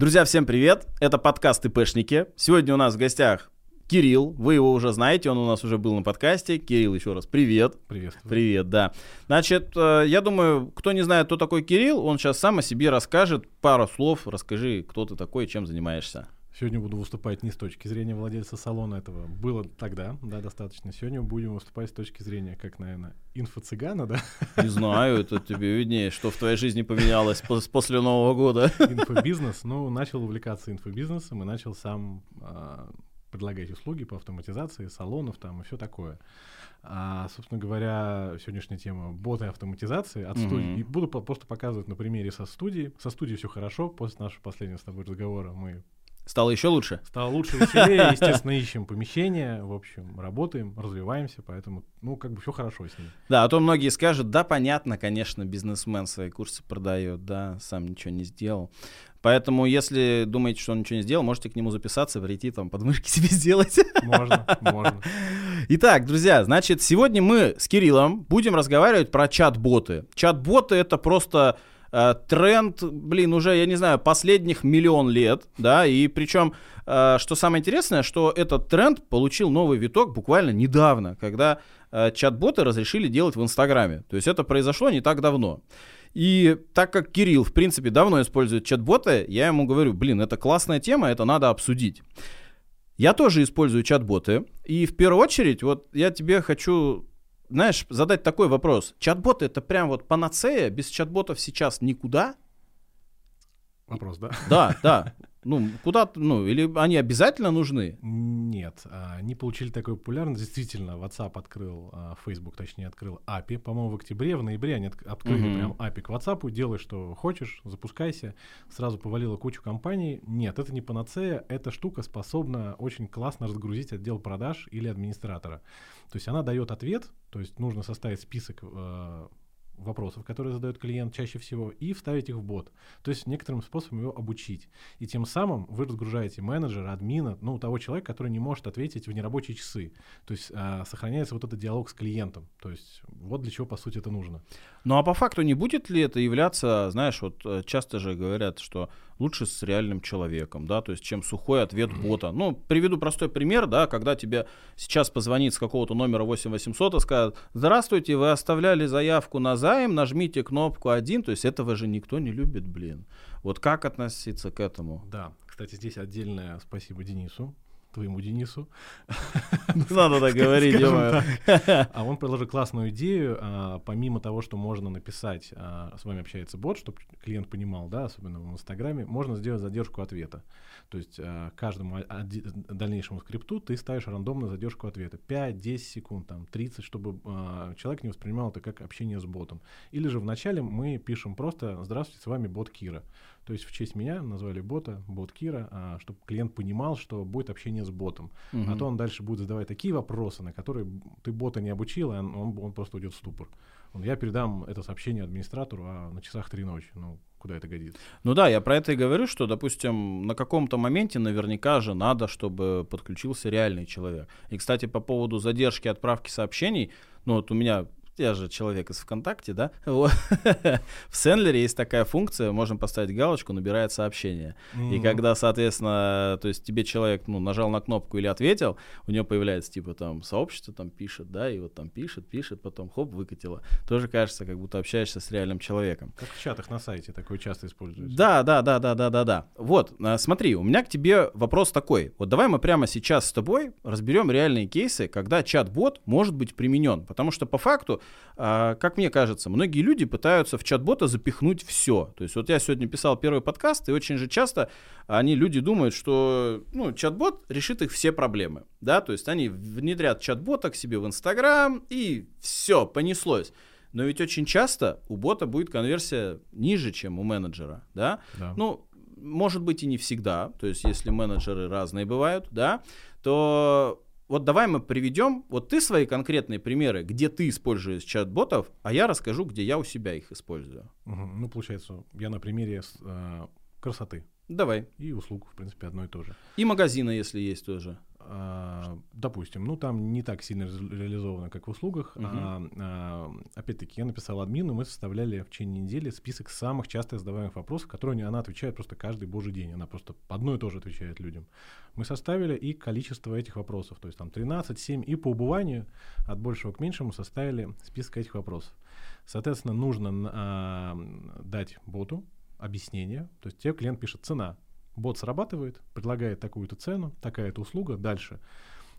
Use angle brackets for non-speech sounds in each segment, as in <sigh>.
Друзья, всем привет! Это подкаст ИПшники. Сегодня у нас в гостях Кирилл, вы его уже знаете, он у нас уже был на подкасте. Кирилл, еще раз привет. Привет. Привет, да. Значит, э, я думаю, кто не знает, кто такой Кирилл, он сейчас сам о себе расскажет. Пару слов, расскажи, кто ты такой, чем занимаешься. Сегодня буду выступать не с точки зрения владельца салона этого. Было тогда, да, достаточно. Сегодня будем выступать с точки зрения, как, наверное, инфо-цыгана, да? Не знаю, это тебе виднее, что в твоей жизни поменялось после Нового года. Инфобизнес. Ну, начал увлекаться инфобизнесом и начал сам а, предлагать услуги по автоматизации салонов там и все такое. А, собственно говоря, сегодняшняя тема боты автоматизации от mm-hmm. студии. И буду просто показывать на примере со студии. Со студией все хорошо. После нашего последнего с тобой разговора мы Стало еще лучше? Стало лучше, веселее. <laughs> Естественно, ищем помещение, в общем, работаем, развиваемся, поэтому, ну, как бы все хорошо с ним. Да, а то многие скажут, да, понятно, конечно, бизнесмен свои курсы продает, да, сам ничего не сделал. Поэтому, если думаете, что он ничего не сделал, можете к нему записаться, прийти там подмышки <laughs> себе сделать. Можно, можно. <laughs> Итак, друзья, значит, сегодня мы с Кириллом будем разговаривать про чат-боты. Чат-боты — это просто э, тренд, блин, уже, я не знаю, последних миллион лет, да, и причем, э, что самое интересное, что этот тренд получил новый виток буквально недавно, когда э, чат-боты разрешили делать в Инстаграме. То есть это произошло не так давно. И так как Кирилл, в принципе, давно использует чат-боты, я ему говорю, блин, это классная тема, это надо обсудить. Я тоже использую чат-боты, и в первую очередь, вот я тебе хочу знаешь, задать такой вопрос. Чат-боты это прям вот панацея, без чат-ботов сейчас никуда? Вопрос, да? Да, да. Ну, куда ну, или они обязательно нужны? Нет, они получили такую популярность. Действительно, WhatsApp открыл, а, Facebook, точнее, открыл API. По-моему, в октябре, в ноябре они открыли mm-hmm. прям API к WhatsApp. Делай, что хочешь, запускайся. Сразу повалила кучу компаний. Нет, это не панацея. Эта штука способна очень классно разгрузить отдел продаж или администратора. То есть она дает ответ, то есть нужно составить список э, вопросов, которые задает клиент чаще всего, и вставить их в бот. То есть некоторым способом его обучить. И тем самым вы разгружаете менеджера, админа, ну, того человека, который не может ответить в нерабочие часы. То есть а, сохраняется вот этот диалог с клиентом. То есть вот для чего, по сути, это нужно. Ну, а по факту не будет ли это являться, знаешь, вот э, часто же говорят, что лучше с реальным человеком, да, то есть чем сухой ответ бота. Ну, приведу простой пример, да, когда тебе сейчас позвонит с какого-то номера 8800 и скажет, здравствуйте, вы оставляли заявку на займ, нажмите кнопку 1, то есть этого же никто не любит, блин. Вот как относиться к этому? Да, кстати, здесь отдельное спасибо Денису, твоему Денису. <laughs> Надо так говорить, <laughs> А он предложил классную идею. А, помимо того, что можно написать, а, с вами общается бот, чтобы клиент понимал, да, особенно в Инстаграме, можно сделать задержку ответа. То есть а, каждому дальнейшему скрипту ты ставишь рандомную задержку ответа. 5, 10 секунд, там, 30, чтобы человек не воспринимал это как общение с ботом. Или же вначале мы пишем просто «Здравствуйте, с вами бот Кира». То есть в честь меня назвали бота, бот Кира, а, чтобы клиент понимал, что будет общение с ботом. Угу. А то он дальше будет задавать такие вопросы, на которые ты бота не обучил, и он, он, он просто уйдет в ступор. Я передам это сообщение администратору, а на часах три ночи. Ну, куда это годится. Ну да, я про это и говорю, что, допустим, на каком-то моменте наверняка же надо, чтобы подключился реальный человек. И, кстати, по поводу задержки отправки сообщений, ну вот у меня я же человек из ВКонтакте, да, <laughs> в Сендлере есть такая функция, можем поставить галочку, набирает сообщение. Mm-hmm. И когда, соответственно, то есть тебе человек, ну, нажал на кнопку или ответил, у него появляется, типа, там, сообщество там пишет, да, и вот там пишет, пишет, потом, хоп, выкатило. Тоже кажется, как будто общаешься с реальным человеком. Как в чатах на сайте такое часто используется. Да, да, да, да, да, да, да. Вот, а, смотри, у меня к тебе вопрос такой. Вот давай мы прямо сейчас с тобой разберем реальные кейсы, когда чат-бот может быть применен. Потому что по факту как мне кажется, многие люди пытаются в чат-бота запихнуть все. То есть вот я сегодня писал первый подкаст, и очень же часто они, люди думают, что ну, чат-бот решит их все проблемы. Да? То есть они внедрят чат-бота к себе в Инстаграм, и все, понеслось. Но ведь очень часто у бота будет конверсия ниже, чем у менеджера, да? да. Ну, может быть и не всегда, то есть если менеджеры разные бывают, да, то вот давай мы приведем, вот ты свои конкретные примеры, где ты используешь чат-ботов, а я расскажу, где я у себя их использую. Угу. Ну, получается, я на примере э, красоты. Давай. И услуг, в принципе, одно и то же. И магазина, если есть тоже. А, допустим, ну там не так сильно реализовано, как в услугах. Uh-huh. А, а, опять-таки, я написал админу, мы составляли в течение недели список самых часто задаваемых вопросов, которые она отвечает просто каждый божий день. Она просто одно и то же отвечает людям. Мы составили и количество этих вопросов, то есть там 13, 7, и по убыванию от большего к меньшему составили список этих вопросов. Соответственно, нужно а, дать боту объяснение, то есть тебе клиент пишет цена, бот срабатывает, предлагает такую-то цену, такая-то услуга, дальше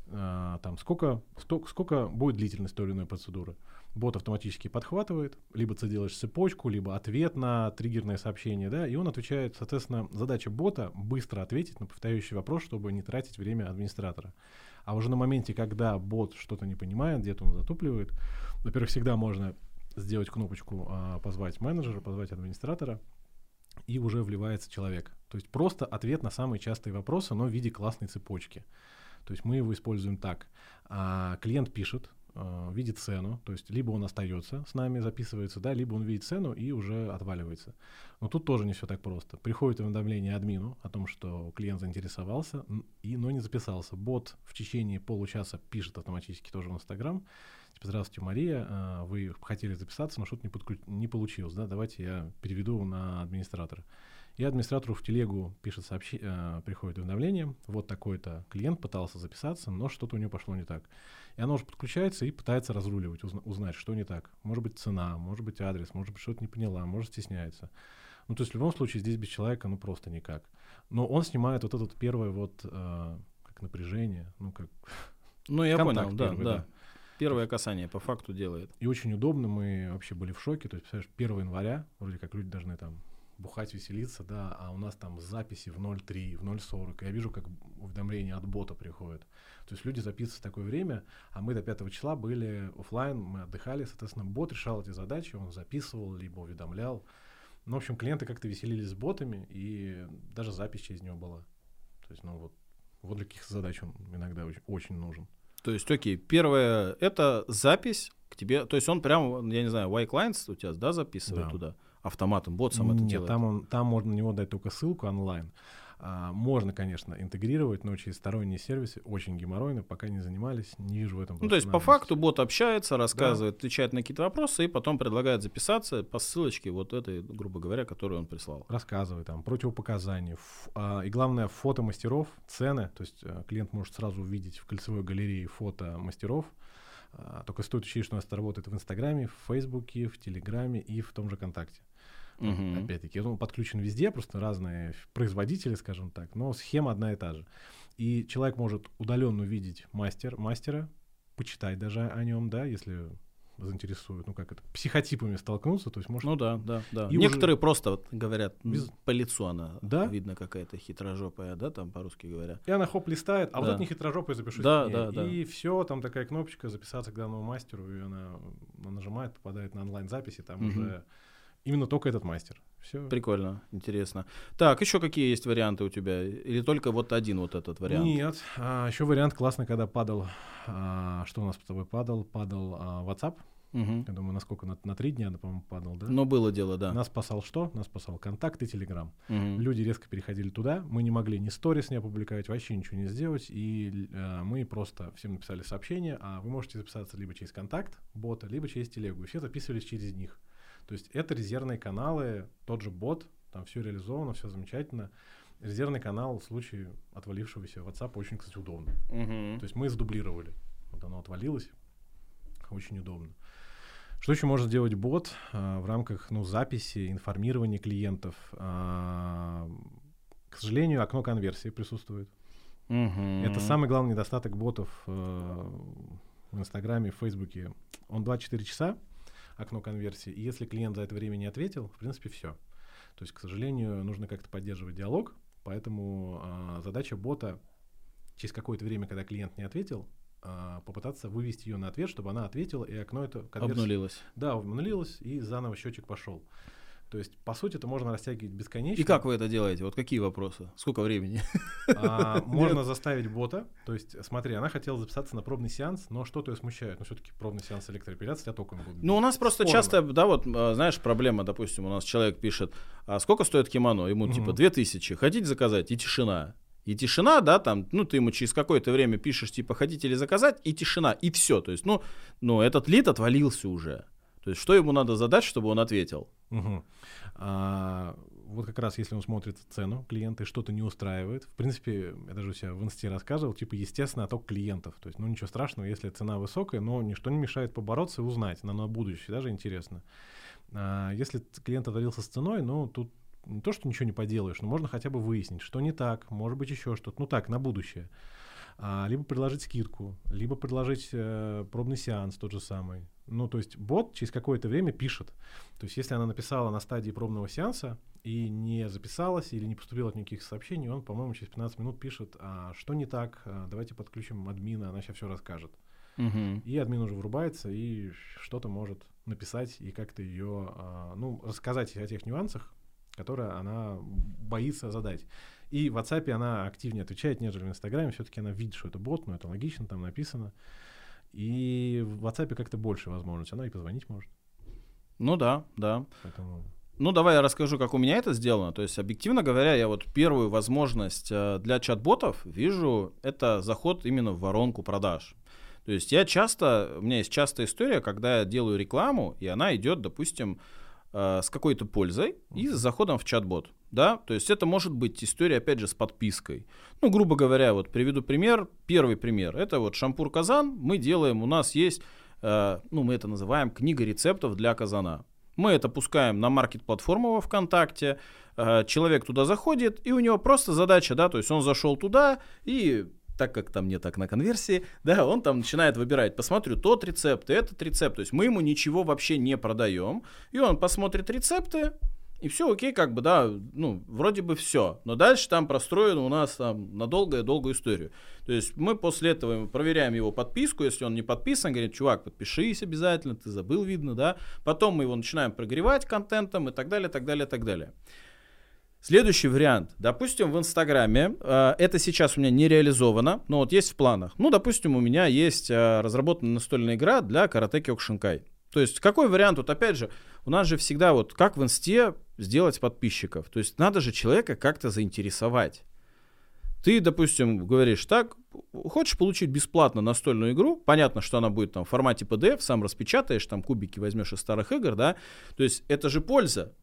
э, там сколько, сто, сколько будет длительность той или иной процедуры. Бот автоматически подхватывает, либо ты делаешь цепочку, либо ответ на триггерное сообщение, да, и он отвечает, соответственно, задача бота быстро ответить на повторяющий вопрос, чтобы не тратить время администратора. А уже на моменте, когда бот что-то не понимает, где-то он затупливает, во-первых, всегда можно сделать кнопочку а, «Позвать менеджера», «Позвать администратора», и уже вливается человек. То есть просто ответ на самые частые вопросы, но в виде классной цепочки. То есть мы его используем так. А, клиент пишет, а, видит цену, то есть либо он остается с нами, записывается, да, либо он видит цену и уже отваливается. Но тут тоже не все так просто. Приходит уведомление админу о том, что клиент заинтересовался, и, но не записался. Бот в течение получаса пишет автоматически тоже в Инстаграм, типа, здравствуйте, Мария, а, вы хотели записаться, но что-то не, подключ... не получилось, да, давайте я переведу на администратора. И администратору в телегу пишет сообщение, э, приходит уведомление, вот такой-то клиент пытался записаться, но что-то у него пошло не так. И оно уже подключается и пытается разруливать, узна- узнать, что не так. Может быть цена, может быть адрес, может быть что-то не поняла, может стесняется. Ну, то есть в любом случае здесь без человека, ну, просто никак. Но он снимает вот это первое вот, э, как напряжение, ну, как... Ну, я понял, да, первый, да. да. Первое касание по факту делает. И очень удобно, мы вообще были в шоке. То есть, представляешь, 1 января, вроде как люди должны там бухать, веселиться, да, а у нас там записи в 0.3, в 0.40. Я вижу, как уведомления от бота приходят. То есть люди записываются в такое время, а мы до 5 числа были офлайн, мы отдыхали, соответственно, бот решал эти задачи, он записывал, либо уведомлял. Ну, в общем, клиенты как-то веселились с ботами, и даже запись через него была. То есть, ну вот, вот для каких задач он иногда очень, очень нужен. То есть, окей, первое, это запись к тебе, то есть он прям, я не знаю, Y-Clients у тебя, да, записывает да. туда? автоматом, бот сам это делает? Там, он, там можно на него дать только ссылку онлайн. А, можно, конечно, интегрировать, но через сторонние сервисы очень геморройно, пока не занимались, не вижу в этом. Ну, то есть, по факту, бот общается, рассказывает, да. отвечает на какие-то вопросы, и потом предлагает записаться по ссылочке вот этой, грубо говоря, которую он прислал. Рассказывает там противопоказания. Ф, а, и главное, фото мастеров, цены. То есть а, клиент может сразу увидеть в кольцевой галерее фото мастеров. А, только стоит учесть, что у нас это работает в Инстаграме, в Фейсбуке, в Телеграме и в том же ВКонтакте. Угу. Опять-таки, он подключен везде, просто разные производители, скажем так, но схема одна и та же. И человек может удаленно увидеть мастер, мастера, почитать даже о нем, да, если заинтересует, ну как это, психотипами столкнуться, то есть может... Ну да, да, да. И Некоторые уже... просто вот говорят, Без... по лицу она да? видно какая-то хитрожопая, да, там по-русски говоря. И она хоп листает, а да. вот это не хитрожопая, запишусь да, да, да. И все, там такая кнопочка записаться к данному мастеру, и она, она нажимает, попадает на онлайн-записи, там угу. уже Именно только этот мастер. Все. Прикольно, интересно. Так, еще какие есть варианты у тебя? Или только вот один вот этот вариант? Нет, а, еще вариант классный, когда падал, а, что у нас с тобой падал? Падал а, WhatsApp. Угу. Я думаю, насколько на, на три дня, по-моему, падал, да? Но было дело, да. Нас спасал что? Нас спасал контакт и Телеграм. Угу. Люди резко переходили туда, мы не могли ни сторис не опубликовать, вообще ничего не сделать, и э, мы просто всем написали сообщение, а вы можете записаться либо через контакт бота, либо через телегу, и все записывались через них. То есть это резервные каналы, тот же бот, там все реализовано, все замечательно. Резервный канал в случае отвалившегося WhatsApp очень, кстати, удобно. Uh-huh. То есть мы сдублировали. Вот оно отвалилось. Очень удобно. Что еще может сделать бот а, в рамках ну, записи, информирования клиентов? А, к сожалению, окно конверсии присутствует. Uh-huh. Это самый главный недостаток ботов а, в Инстаграме, в Фейсбуке. Он 24 часа, окно конверсии. И если клиент за это время не ответил, в принципе, все. То есть, к сожалению, нужно как-то поддерживать диалог, поэтому э, задача бота через какое-то время, когда клиент не ответил, э, попытаться вывести ее на ответ, чтобы она ответила, и окно это конверсии... Обнулилось. Да, обнулилось, и заново счетчик пошел. То есть, по сути, это можно растягивать бесконечно. И как вы это делаете? Вот какие вопросы? Сколько времени? А, <laughs> можно заставить бота. То есть, смотри, она хотела записаться на пробный сеанс, но что-то ее смущает. Ну, все-таки пробный сеанс электроэпиляции тебя током будет. Ну, у нас просто Спорно. часто, да, вот, а, знаешь, проблема, допустим, у нас человек пишет, а сколько стоит кимоно? Ему типа 2000, хотите заказать? И тишина. И тишина, да, там, ну, ты ему через какое-то время пишешь, типа, хотите ли заказать, и тишина, и все. То есть, ну, ну этот лид отвалился уже. То есть, что ему надо задать, чтобы он ответил? Угу. А, вот как раз если он смотрит цену клиента и что-то не устраивает, в принципе, я даже у себя в инсте рассказывал, типа, естественно, отток клиентов. То есть, ну, ничего страшного, если цена высокая, но ничто не мешает побороться и узнать, нам на будущее даже интересно. А, если клиент отвалился с ценой, ну, тут не то, что ничего не поделаешь, но можно хотя бы выяснить, что не так, может быть, еще что-то. Ну так, на будущее. А, либо предложить скидку, либо предложить э, пробный сеанс тот же самый. Ну, то есть бот через какое-то время пишет. То есть если она написала на стадии пробного сеанса и не записалась или не поступило от никаких сообщений, он, по-моему, через 15 минут пишет, а что не так, а, давайте подключим админа, она сейчас все расскажет. Угу. И админ уже врубается и что-то может написать и как-то ее, а, ну, рассказать о тех нюансах, которые она боится задать. И в WhatsApp она активнее отвечает, нежели в Инстаграме. Все-таки она видит, что это бот, но это логично, там написано. И в WhatsApp как-то больше возможностей. Она и позвонить может. Ну да, да. Поэтому... Ну, давай я расскажу, как у меня это сделано. То есть, объективно говоря, я вот первую возможность э, для чат-ботов вижу, это заход именно в воронку продаж. То есть я часто, у меня есть частая история, когда я делаю рекламу, и она идет, допустим, э, с какой-то пользой и с заходом в чат-бот. Да, то есть это может быть история, опять же, с подпиской. Ну, грубо говоря, вот приведу пример. Первый пример. Это вот шампур казан. Мы делаем, у нас есть, э, ну, мы это называем книга рецептов для казана. Мы это пускаем на маркет-платформу во ВКонтакте. Э, человек туда заходит, и у него просто задача, да, то есть он зашел туда и так как там не так на конверсии, да, он там начинает выбирать, посмотрю тот рецепт этот рецепт, то есть мы ему ничего вообще не продаем, и он посмотрит рецепты, и все окей, как бы, да, ну, вроде бы все. Но дальше там простроено у нас там на долгую-долгую историю. То есть мы после этого проверяем его подписку, если он не подписан, говорит, чувак, подпишись обязательно, ты забыл, видно, да. Потом мы его начинаем прогревать контентом и так далее, так далее, так далее. Следующий вариант. Допустим, в Инстаграме, э, это сейчас у меня не реализовано, но вот есть в планах. Ну, допустим, у меня есть э, разработана настольная игра для карате Кёкшинкай. То есть какой вариант? Вот опять же, у нас же всегда вот как в Инсте сделать подписчиков. То есть надо же человека как-то заинтересовать. Ты, допустим, говоришь так, хочешь получить бесплатно настольную игру, понятно, что она будет там в формате PDF, сам распечатаешь, там кубики возьмешь из старых игр, да, то есть это же польза.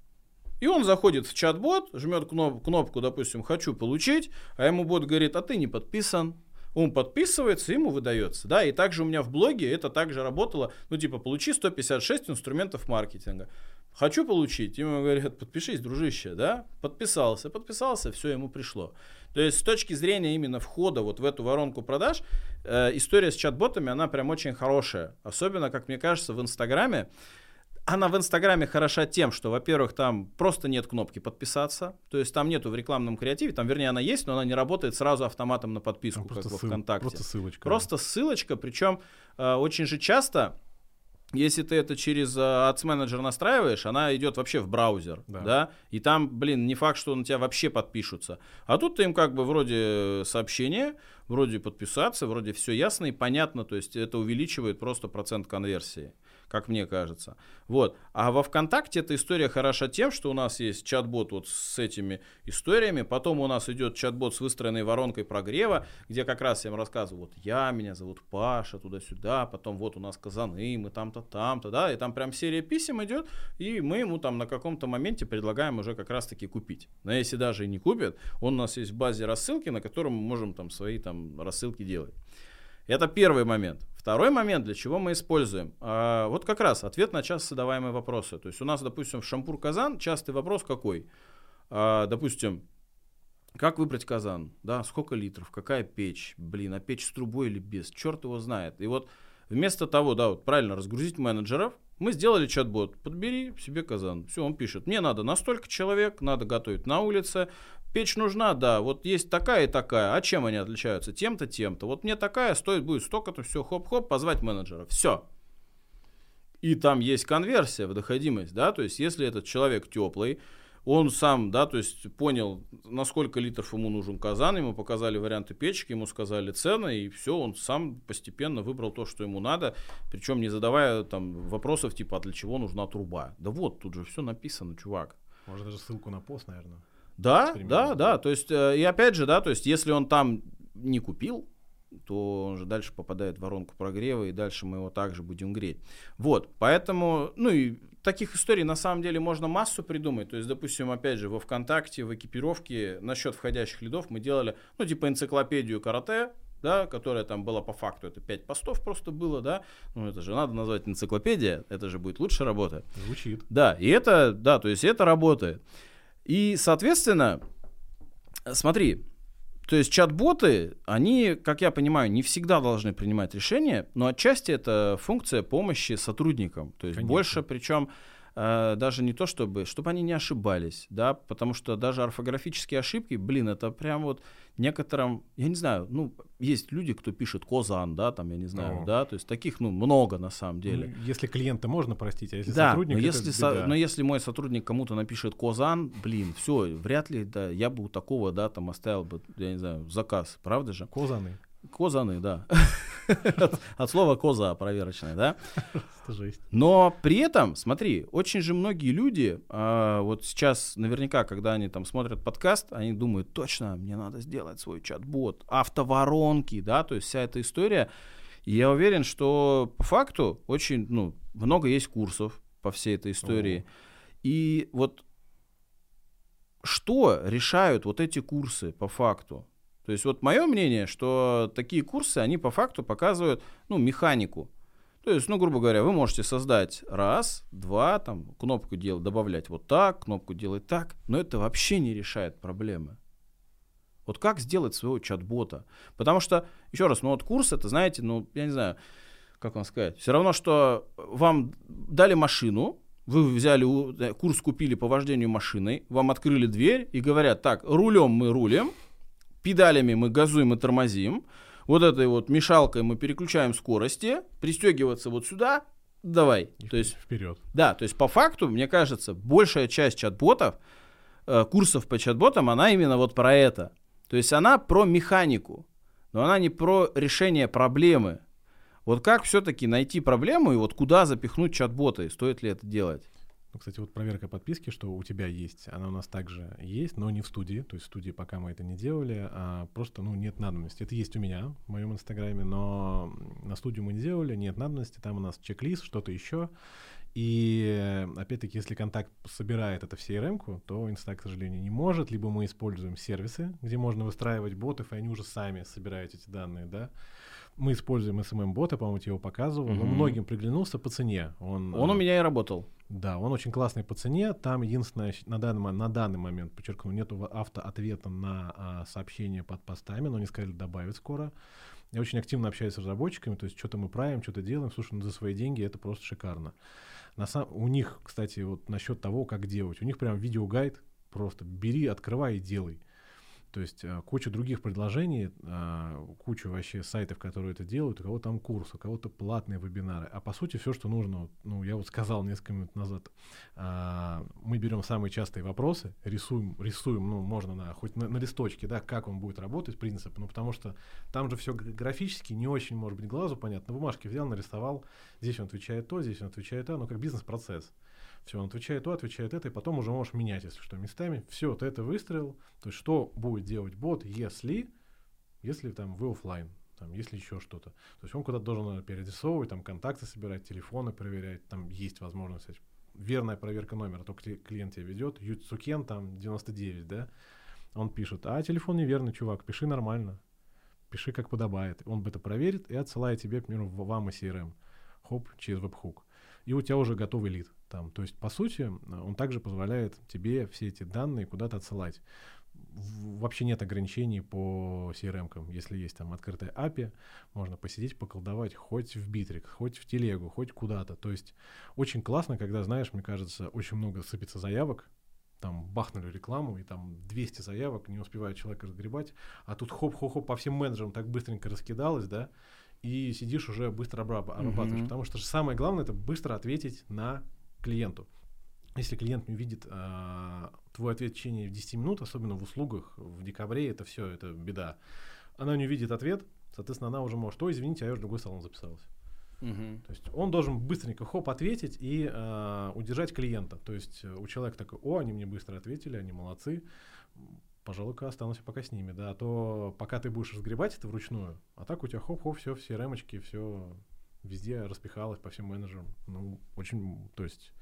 И он заходит в чат-бот, жмет кноп- кнопку, допустим, «хочу получить», а ему бот говорит, а ты не подписан. Он подписывается, ему выдается. Да, и также у меня в блоге это также работало, ну типа, получи 156 инструментов маркетинга. Хочу получить. Ему говорят, подпишись, дружище, да? Подписался, подписался, все, ему пришло. То есть с точки зрения именно входа вот в эту воронку продаж, э, история с чат-ботами, она прям очень хорошая. Особенно, как мне кажется, в Инстаграме она в Инстаграме хороша тем, что, во-первых, там просто нет кнопки подписаться, то есть там нету в рекламном креативе, там, вернее, она есть, но она не работает сразу автоматом на подписку, там как во ВКонтакте. Просто ссылочка. Просто ссылочка, причем э, очень же часто если ты это через uh, Ads Manager настраиваешь, она идет вообще в браузер, да. да, и там, блин, не факт, что на тебя вообще подпишутся. А тут ты им как бы вроде сообщение, вроде подписаться, вроде все ясно и понятно, то есть это увеличивает просто процент конверсии как мне кажется. Вот. А во ВКонтакте эта история хороша тем, что у нас есть чат-бот вот с этими историями, потом у нас идет чат-бот с выстроенной воронкой прогрева, где как раз я им рассказываю, вот я, меня зовут Паша, туда-сюда, потом вот у нас казаны, мы там-то, там-то, да, и там прям серия писем идет, и мы ему там на каком-то моменте предлагаем уже как раз-таки купить. Но если даже и не купит, он у нас есть в базе рассылки, на котором мы можем там свои там рассылки делать. Это первый момент. Второй момент, для чего мы используем. А, вот как раз ответ на часто задаваемые вопросы. То есть у нас, допустим, в шампур казан частый вопрос какой? А, допустим, как выбрать казан? Да, сколько литров, какая печь? Блин, а печь с трубой или без? Черт его знает. И вот вместо того, да, вот правильно разгрузить менеджеров, мы сделали чат-бот. Подбери себе казан. Все, он пишет. Мне надо на столько человек, надо готовить на улице. Печь нужна, да, вот есть такая и такая. А чем они отличаются? Тем-то, тем-то. Вот мне такая стоит будет столько-то, все, хоп-хоп, позвать менеджера. Все. И там есть конверсия в доходимость, да, то есть если этот человек теплый, он сам, да, то есть понял, на сколько литров ему нужен казан, ему показали варианты печки, ему сказали цены, и все, он сам постепенно выбрал то, что ему надо, причем не задавая там вопросов типа, а для чего нужна труба. Да вот, тут же все написано, чувак. Может даже ссылку на пост, наверное. Да, да, да. То есть, э, и опять же, да, то есть, если он там не купил, то он же дальше попадает в воронку прогрева, и дальше мы его также будем греть. Вот, поэтому, ну и таких историй на самом деле можно массу придумать. То есть, допустим, опять же, во ВКонтакте, в экипировке насчет входящих лидов мы делали, ну, типа энциклопедию карате, да, которая там была по факту, это 5 постов просто было, да, ну это же надо назвать энциклопедия, это же будет лучше работать. Звучит. Да, и это, да, то есть это работает. И, соответственно, смотри, то есть чат-боты, они, как я понимаю, не всегда должны принимать решения, но отчасти это функция помощи сотрудникам. То есть Конечно. больше, причем даже не то, чтобы, чтобы они не ошибались, да, потому что даже орфографические ошибки, блин, это прям вот некоторым, я не знаю, ну, есть люди, кто пишет Козан, да, там, я не знаю, О. да, то есть таких, ну, много на самом деле. Ну, если клиента можно простить, а если да, сотрудник, но если, со, но если мой сотрудник кому-то напишет Козан, блин, все, вряд ли, да, я бы у такого, да, там оставил бы, я не знаю, заказ, правда же? Козаны. Козаны, да. <laughs> От слова коза проверочная, да? Но при этом, смотри, очень же многие люди, а, вот сейчас наверняка, когда они там смотрят подкаст, они думают, точно, мне надо сделать свой чат-бот, автоворонки, да, то есть вся эта история. И я уверен, что по факту очень, ну, много есть курсов по всей этой истории. И вот что решают вот эти курсы по факту? То есть вот мое мнение, что такие курсы, они по факту показывают, ну, механику. То есть, ну, грубо говоря, вы можете создать раз, два, там, кнопку делать, добавлять вот так, кнопку делать так, но это вообще не решает проблемы. Вот как сделать своего чат-бота? Потому что, еще раз, ну вот курс это, знаете, ну, я не знаю, как вам сказать, все равно, что вам дали машину, вы взяли курс, купили по вождению машиной, вам открыли дверь и говорят, так, рулем мы рулим, педалями мы газуем и тормозим, вот этой вот мешалкой мы переключаем скорости, пристегиваться вот сюда, давай. И то есть вперед. Да, то есть по факту, мне кажется, большая часть чат-ботов, э, курсов по чат-ботам, она именно вот про это. То есть она про механику, но она не про решение проблемы. Вот как все-таки найти проблему и вот куда запихнуть чат-боты, стоит ли это делать? Ну, кстати, вот проверка подписки, что у тебя есть, она у нас также есть, но не в студии. То есть в студии пока мы это не делали, а просто, ну, нет надобности. Это есть у меня в моем инстаграме, но на студию мы не делали, нет надобности. Там у нас чек-лист, что-то еще. И опять-таки, если контакт собирает это в CRM, то Insta, к сожалению, не может. Либо мы используем сервисы, где можно выстраивать ботов, и они уже сами собирают эти данные, да. Мы используем SMM-бота, по-моему, тебе его показывал. Mm-hmm. Он многим приглянулся по цене. Он, он у меня и работал. Да, он очень классный по цене. Там единственное, на данный, на данный момент, подчеркну, нету автоответа на а, сообщения под постами, но они сказали добавить скоро. Я очень активно общаюсь с разработчиками, то есть что-то мы правим, что-то делаем. Слушай, ну за свои деньги это просто шикарно. На сам, у них, кстати, вот насчет того, как делать, у них прям видеогайд просто бери, открывай и делай. То есть а, куча других предложений, а, куча вообще сайтов, которые это делают, у кого там курс, у кого-то платные вебинары. А по сути все, что нужно, ну я вот сказал несколько минут назад, а, мы берем самые частые вопросы, рисуем, рисуем, ну можно на, хоть на, на листочке, да, как он будет работать, принцип, ну потому что там же все графически не очень может быть глазу понятно. На бумажке взял, нарисовал, здесь он отвечает то, здесь он отвечает то, ну как бизнес-процесс. Все, он отвечает то, отвечает это, и потом уже можешь менять, если что, местами. Все, ты это выстроил. То есть, что будет делать бот, если, если там вы офлайн, там, если еще что-то. То есть он куда-то должен перерисовывать, там, контакты собирать, телефоны проверять, там есть возможность, верная проверка номера, только клиент тебя ведет, Юцукен там 99, да, он пишет, а телефон неверный, чувак, пиши нормально, пиши как подобает. Он это проверит и отсылает тебе, к примеру, вам и CRM. Хоп, через веб-хук. И у тебя уже готовый лид. Там. То есть, по сути, он также позволяет тебе все эти данные куда-то отсылать. Вообще нет ограничений по CRM. -кам. Если есть там открытая API, можно посидеть, поколдовать хоть в Bittrex, хоть в телегу, хоть куда-то. То есть очень классно, когда, знаешь, мне кажется, очень много сыпется заявок, там бахнули рекламу, и там 200 заявок, не успевает человек разгребать, а тут хоп-хоп-хоп по всем менеджерам так быстренько раскидалось, да, и сидишь уже быстро обрабатываешь. Mm-hmm. Потому что самое главное это быстро ответить на клиенту. Если клиент не видит э, твой ответ в течение 10 минут, особенно в услугах, в декабре, это все, это беда. Она не видит ответ, соответственно, она уже может, ой, извините, а я уже в другой салон записалась. Угу. То есть он должен быстренько хоп ответить и э, удержать клиента. То есть у человека такой, о, они мне быстро ответили, они молодцы, пожалуй-ка останусь пока с ними, да, а то пока ты будешь разгребать это вручную, а так у тебя хоп-хоп, все, все ремочки, все везде распихалось по всем менеджерам. Ну, очень, то есть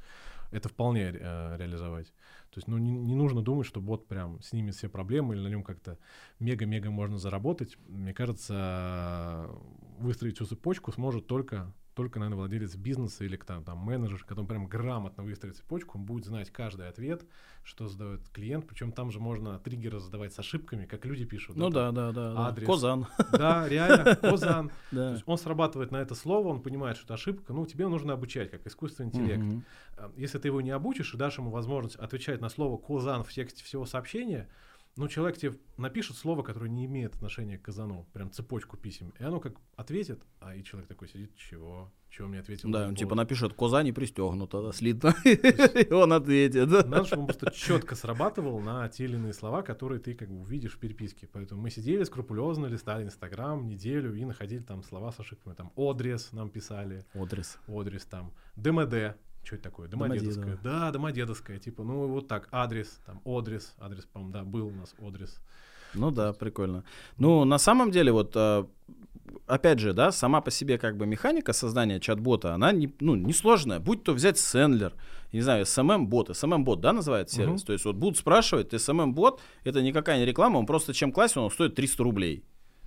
это вполне э, реализовать. То есть, ну, не, не нужно думать, что бот прям снимет все проблемы или на нем как-то мега-мега можно заработать. Мне кажется, выстроить всю цепочку сможет только только, наверное, владелец бизнеса или там, там менеджер, который прям грамотно выстроит цепочку, он будет знать каждый ответ, что задает клиент. Причем там же можно триггеры задавать с ошибками, как люди пишут. Ну да, да, да. Адрес. Козан. Да, реально, Козан. <laughs> То есть он срабатывает на это слово, он понимает, что это ошибка. Ну, тебе нужно обучать, как искусственный интеллект. Если ты его не обучишь и дашь ему возможность отвечать на слово Козан в тексте всего сообщения, ну, человек тебе напишет слово, которое не имеет отношения к казану, прям цепочку писем, и оно как ответит, а и человек такой сидит, чего? Чего мне ответил? Да, он типа напишет, коза не пристегнута, да, слитно, <laughs> и он ответит. Надо, чтобы он просто четко срабатывал на те или иные слова, которые ты как бы увидишь в переписке. Поэтому мы сидели скрупулезно, листали Инстаграм неделю и находили там слова с ошибками. Там Одрес нам писали. Одрес. Одрес там. ДМД что это такое? Домодедовская. Да, Домодедовская. Типа, ну вот так, адрес, там, Одрес, адрес, по-моему, да, был у нас Одрес. Ну да, прикольно. Ну, на самом деле, вот, а, опять же, да, сама по себе как бы механика создания чат-бота, она не, ну, несложная. Будь то взять Сендлер, не знаю, SMM-бот, SMM-бот, да, называет сервис? Uh-huh. То есть вот будут спрашивать, SMM-бот, это никакая не реклама, он просто чем классен, он стоит 300 рублей.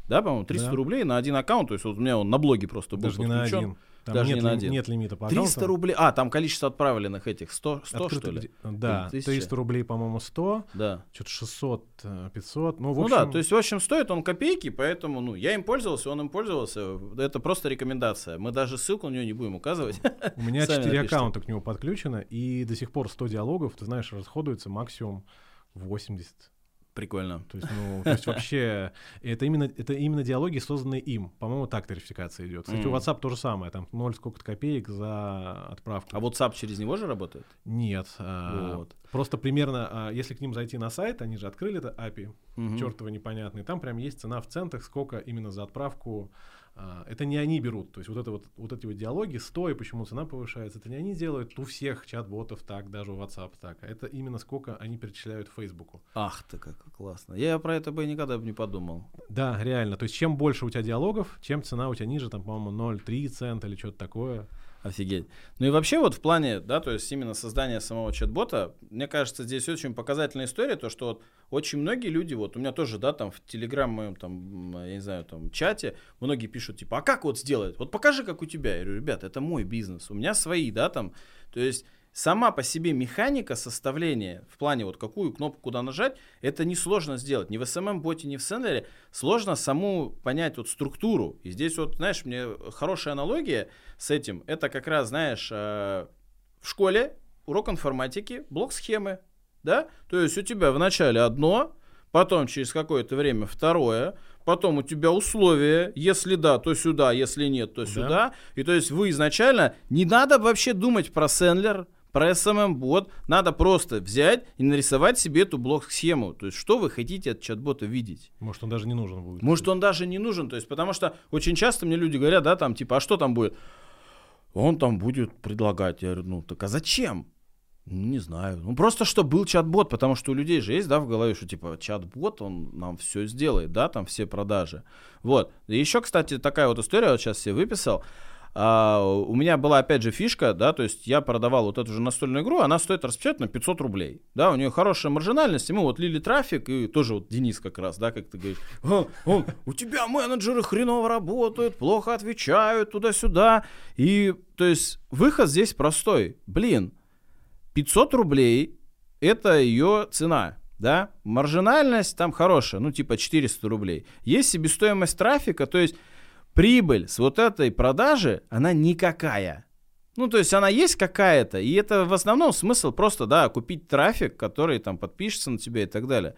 Да, по-моему, 300 да. рублей на один аккаунт, то есть вот у меня он на блоге просто был Даже подключен. Не на один. Там Даже нет, не на один. нет лимита по 300 аккаунтам. рублей. А, там количество отправленных этих 100, 100 Открыто, что ли? Да, 1000? 300 рублей, по-моему, 100. Да. Что-то 600, 500. Ну, в общем... ну да, то есть, в общем, стоит он копейки, поэтому, ну, я им пользовался, он им пользовался. Это просто рекомендация. Мы даже ссылку на нее не будем указывать. У меня <laughs> 4 аккаунта к нему подключено, и до сих пор 100 диалогов, ты знаешь, расходуется максимум 80 Прикольно. То есть, ну, то есть вообще, это именно, это именно диалоги, созданные им. По-моему, так тарификация идет. Кстати, mm. у WhatsApp то же самое, там 0 сколько-то копеек за отправку. А WhatsApp через него же работает? Нет. А, вот. Просто примерно, а, если к ним зайти на сайт, они же открыли это API, mm-hmm. чертово непонятный, там прям есть цена в центах, сколько именно за отправку это не они берут. То есть вот, это вот, вот эти вот диалоги, стоя, почему цена повышается, это не они делают, у всех чат-ботов так, даже у WhatsApp так. А это именно сколько они перечисляют Фейсбуку. Ах ты, как классно. Я про это бы никогда бы не подумал. Да, реально. То есть чем больше у тебя диалогов, чем цена у тебя ниже, там, по-моему, 0,3 цента или что-то такое. Офигеть. Ну и вообще вот в плане, да, то есть именно создания самого чат-бота, мне кажется, здесь очень показательная история, то, что вот очень многие люди, вот у меня тоже, да, там в Телеграм моем, там, я не знаю, там, чате, многие пишут, типа, а как вот сделать? Вот покажи, как у тебя. Я говорю, ребята, это мой бизнес, у меня свои, да, там, то есть сама по себе механика составления, в плане вот какую кнопку куда нажать, это несложно сделать. Ни в SMM-боте, ни в Сендере сложно саму понять вот структуру. И здесь вот, знаешь, мне хорошая аналогия с этим, это как раз, знаешь, э, в школе урок информатики, блок схемы, да? То есть у тебя вначале одно, потом через какое-то время второе, потом у тебя условия, если да, то сюда, если нет, то сюда. Да. И то есть вы изначально, не надо вообще думать про Сендлер, про SMM-бот надо просто взять и нарисовать себе эту блок-схему. То есть, что вы хотите от чат-бота видеть? Может, он даже не нужен будет. Может, он даже не нужен. То есть, потому что очень часто мне люди говорят, да, там, типа, а что там будет? Он там будет предлагать. Я говорю, ну, так а зачем? Не знаю. Ну, просто, что был чат-бот, потому что у людей же есть, да, в голове, что, типа, чат-бот, он нам все сделает, да, там все продажи. Вот. И еще, кстати, такая вот история, вот сейчас себе выписал. А, у меня была, опять же, фишка, да, то есть я продавал вот эту же настольную игру, она стоит распечатать на 500 рублей, да, у нее хорошая маржинальность, и мы вот лили трафик, и тоже вот Денис как раз, да, как ты говоришь, он, он, у тебя менеджеры хреново работают, плохо отвечают туда-сюда, и, то есть, выход здесь простой, блин, 500 рублей это ее цена, да, маржинальность там хорошая, ну, типа 400 рублей, есть себестоимость трафика, то есть прибыль с вот этой продажи, она никакая. Ну, то есть она есть какая-то, и это в основном смысл просто, да, купить трафик, который там подпишется на тебя и так далее.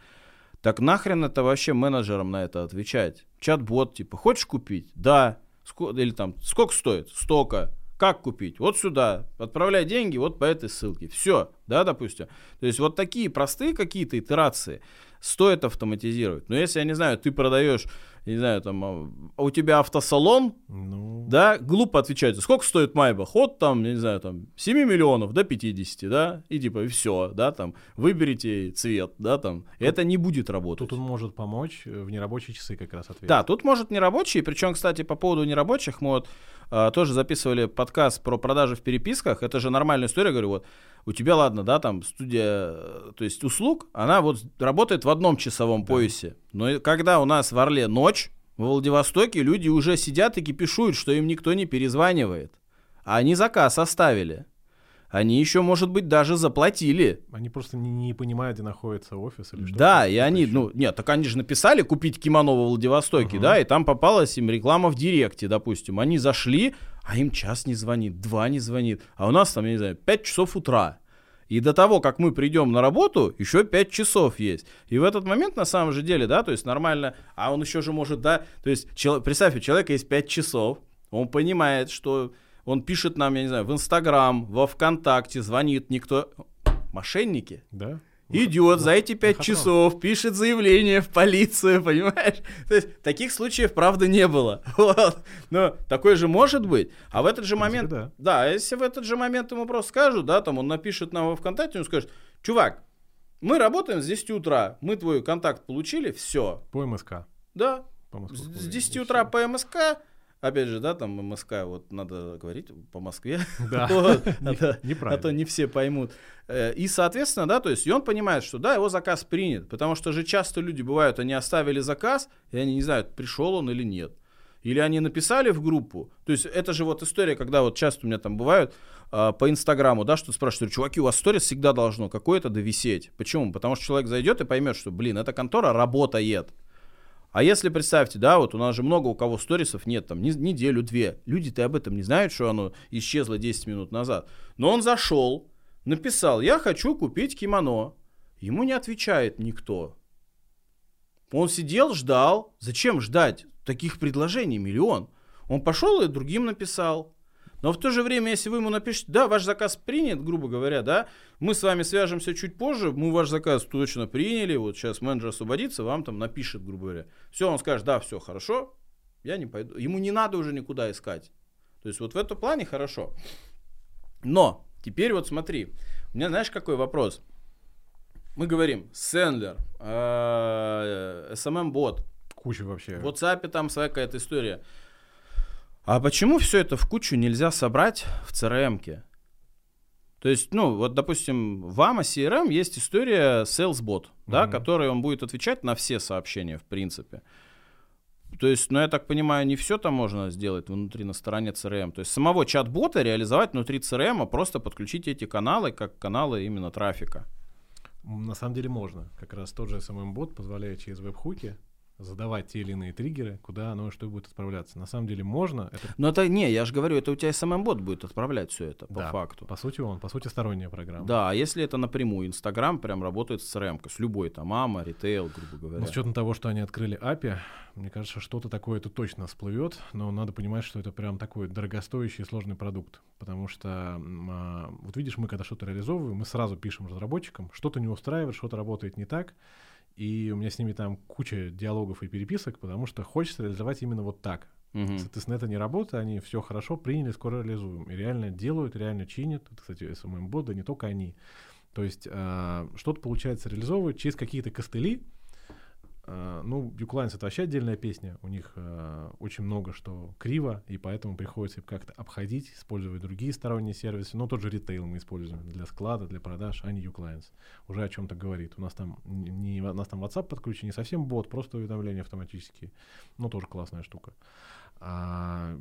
Так нахрен это вообще менеджерам на это отвечать? Чат-бот, типа, хочешь купить? Да. Ск- или там, сколько стоит? Столько. Как купить? Вот сюда. Отправляй деньги вот по этой ссылке. Все, да, допустим. То есть вот такие простые какие-то итерации стоит автоматизировать. Но если, я не знаю, ты продаешь не знаю, там, а, а у тебя автосалон, Ну, да, глупо отвечать, сколько стоит Майбах? От там, не знаю, там, 7 миллионов до 50, да, и типа, все, да, там, выберите цвет, да, там, это не будет работать. тут он может помочь э, в нерабочие часы как раз ответить. Да, тут может нерабочий, причем, кстати, по поводу нерабочих, мы вот а, тоже записывали подкаст про продажи в переписках, это же нормальная история, говорю, вот, у тебя, ладно, да, там студия, э, то есть услуг, она вот работает в одном часовом поясе, но когда у нас в Орле ночь, в Владивостоке люди уже сидят и кипишуют, что им никто не перезванивает, а они заказ оставили. Они еще, может быть, даже заплатили. Они просто не, не понимают, где находится офис или что. Да, и они, ну, нет, так они же написали купить кимоно во Владивостоке, Ага. да, и там попалась им реклама в директе, допустим. Они зашли, а им час не звонит, два не звонит, а у нас там, я не знаю, 5 часов утра. И до того, как мы придем на работу, еще 5 часов есть. И в этот момент, на самом же деле, да, то есть нормально, а он еще же может, да, то есть, чел- представь, у человека есть 5 часов, он понимает, что он пишет нам, я не знаю, в Инстаграм, во Вконтакте, звонит никто. Мошенники. Да? Идет за эти пять часов, пишет заявление в полицию, <laughs> понимаешь? То есть таких случаев, правда, не было. <laughs> Вот. Но такое же может быть. А в этот же момент... да. а если в этот же момент ему просто скажут, да, там он напишет нам во ВКонтакте, он скажет, чувак, мы работаем с 10 утра, мы твой контакт получили, все. По МСК. Да, По Москве. с И 10 всё. утра по МСК, опять же, да, там МСК, вот надо говорить по Москве. Да. <laughs> <laughs> А то- не все поймут. Э, И, соответственно, да, то есть, и он понимает, что да, его заказ принят, потому что же часто люди бывают, они оставили заказ, и они не знают, пришел он или нет. Или они написали в группу. То есть это же вот история, когда вот часто у меня там бывают а, по Инстаграму, да, что спрашивают, чуваки, у вас сторис всегда должно какое-то довисеть. Почему? Потому что человек зайдет и поймет, что, блин, эта контора работает. А если представьте, да, вот у нас же много у кого сторисов нет, там, не- неделю-две. Люди-то об этом не знают, что оно исчезло 10 минут назад. Но он зашел, написал, я хочу купить кимоно. Ему не отвечает никто. Он сидел, ждал. Зачем ждать? Таких предложений миллион. Он пошел и другим написал. Но в то же время, если вы ему напишете, да, ваш заказ принят, грубо говоря, да, мы с вами свяжемся чуть позже, мы ваш заказ точно приняли, вот сейчас менеджер освободится, вам там напишет, грубо говоря. Все, он скажет, да, все, хорошо, я не пойду. Ему не надо уже никуда искать. То есть вот в этом плане хорошо. Но теперь вот смотри, у меня знаешь какой вопрос? Мы говорим, сендлер, э, SMM-бот, Куча вообще. в WhatsApp там своя какая-то история. А почему все это в кучу нельзя собрать в CRM-ке? То есть, ну, вот, допустим, в AMA CRM есть история SalesBot, да, Мгм. который он будет отвечать на все сообщения, в принципе. То есть, ну, я так понимаю, не все там можно сделать внутри на стороне CRM. То есть, самого чат-бота реализовать внутри CRM, а просто подключить эти каналы как каналы именно трафика. На самом деле можно. Как раз тот же SMM-бот позволяет через веб-хуки задавать те или иные триггеры, куда оно и что будет отправляться. На самом деле можно. Это, Но это не, я же говорю, это у тебя SMM-бот будет отправлять все это по да, факту. По сути он, по сути сторонняя программа. Да, а если это напрямую, Инстаграм прям работает с CRM, с любой там мама, ритейл, грубо говоря. Но с учетом того, что они открыли API, мне кажется, что-то такое это точно всплывет, но надо понимать, что это прям такой дорогостоящий и сложный продукт. Потому что, а, вот видишь, мы когда что-то реализовываем, мы сразу пишем разработчикам, что-то не устраивает, что-то работает не так, и у меня с ними там куча диалогов и переписок, потому что хочется реализовать именно вот так. Мгм. Соответственно, это не работа, они все хорошо приняли, скоро реализуем. И реально делают, реально чинят. Это, кстати, SMM-бот, да не только они. То есть а, что-то получается реализовывать через какие-то костыли. А, ну, Uclines это вообще отдельная песня. У них а, очень много что криво, и поэтому приходится как-то обходить, использовать другие сторонние сервисы. Но тот же ритейл мы используем для склада, для продаж, а не Uclines. Уже о чем-то говорит. У нас там не, у нас там WhatsApp подключен, не совсем бот, просто уведомления автоматические. Но тоже классная штука. А,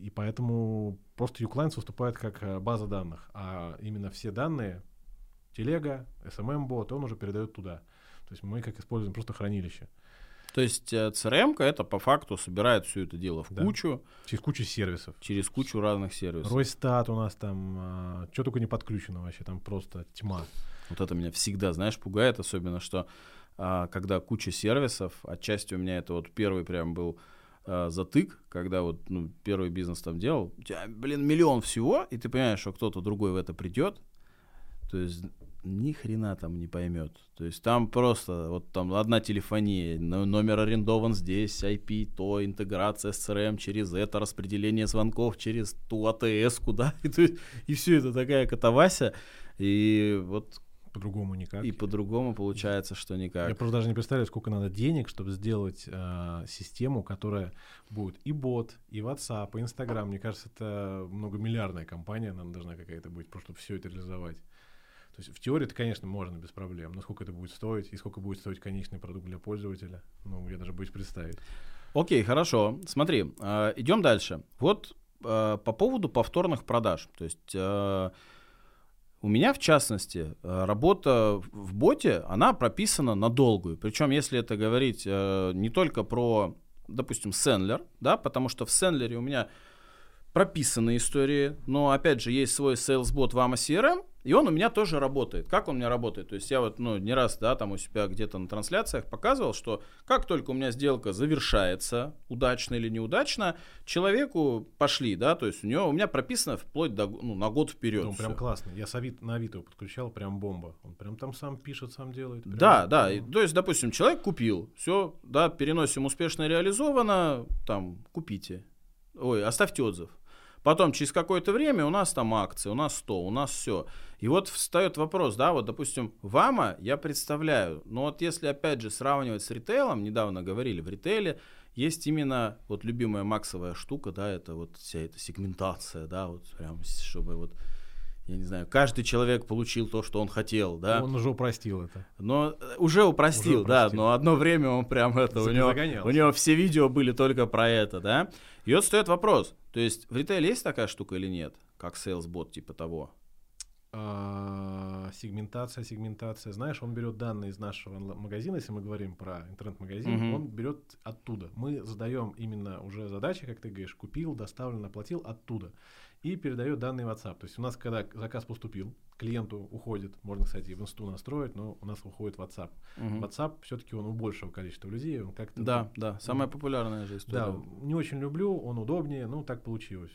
и поэтому просто Uclines выступает как э, база данных, а именно все данные, телега, SMM-бот, он уже передает туда. То есть мы как используем просто хранилище. То есть э, CRM это по факту собирает все это дело в Да. кучу Через кучу сервисов. через кучу разных сервисов. Ройстат у нас там, что только не подключено вообще, там просто тьма. Вот это меня всегда, знаешь, пугает, особенно что а, когда куча сервисов, отчасти у меня это вот первый прям был а, затык, когда вот ну, первый бизнес там делал, у тебя, блин, миллион всего, и ты понимаешь, что кто-то другой в это придет, то есть ни хрена там не поймет. То есть там просто вот там одна телефония, номер арендован здесь, IP, то, интеграция с CRM через это, распределение звонков через ту АТС, куда, <laughs> и, то есть, и все это такая катавася. И вот по-другому никак. И по-другому получается, что никак. Я просто даже не представляю, сколько надо денег, чтобы сделать э, систему, которая будет и бот, и WhatsApp, и Instagram. Мне кажется, это многомиллиардная компания, она должна какая-то быть, просто чтобы все это реализовать. То есть в теории это, конечно, можно без проблем, но сколько это будет стоить и сколько будет стоить конечный продукт для пользователя, ну, я даже боюсь представить. Окей, хорошо. Смотри, э, идем дальше. Вот э, по поводу повторных продаж. То есть э, у меня, в частности, э, работа в боте, она прописана на долгую. Причем, если это говорить э, не только про, допустим, Сендлер, да, потому что в Сендлере у меня прописанные истории, но, опять же, есть свой SalesBot в AMA CRM, и он у меня тоже работает. Как он у меня работает? То есть я вот, ну, не раз, да, там у себя где-то на трансляциях показывал, что как только у меня сделка завершается, удачно или неудачно, человеку пошли, да, то есть у него, у меня прописано вплоть до, ну, на год вперед. Ну, прям классно. Я с Авито, на Авито подключал, прям бомба. Он прям там сам пишет, сам делает. Прям, да, да. И, то есть, допустим, человек купил, все, да, переносим успешно реализовано, там, купите. Ой, оставьте отзыв. Потом через какое-то время у нас там акции, у нас 100, у нас все. И вот встает вопрос, да, вот, допустим, ВАМа я представляю, но вот если, опять же, сравнивать с ритейлом, недавно говорили, в ритейле есть именно вот любимая максовая штука, да, это вот вся эта сегментация, да, вот прям, чтобы вот я не знаю, каждый человек получил то, что он хотел, да. Он уже упростил это. Но э, уже упростил, уже да, но одно время он прям это, у него, у него все видео были только про это, да. И вот стоит вопрос, то есть в ритейле есть такая штука или нет, как сейлсбот типа того? А, сегментация, сегментация. Знаешь, он берет данные из нашего магазина, если мы говорим про интернет-магазин, mm-hmm. он берет оттуда. Мы задаем именно уже задачи, как ты говоришь, купил, доставлен, оплатил оттуда и передает данные в WhatsApp. То есть у нас, когда заказ поступил, клиенту уходит, можно, кстати, в инсту настроить, но у нас уходит WhatsApp. Угу. WhatsApp все-таки он у большего количества людей, он как-то... Да, да, самая популярная же история. Да, не очень люблю, он удобнее, ну так получилось.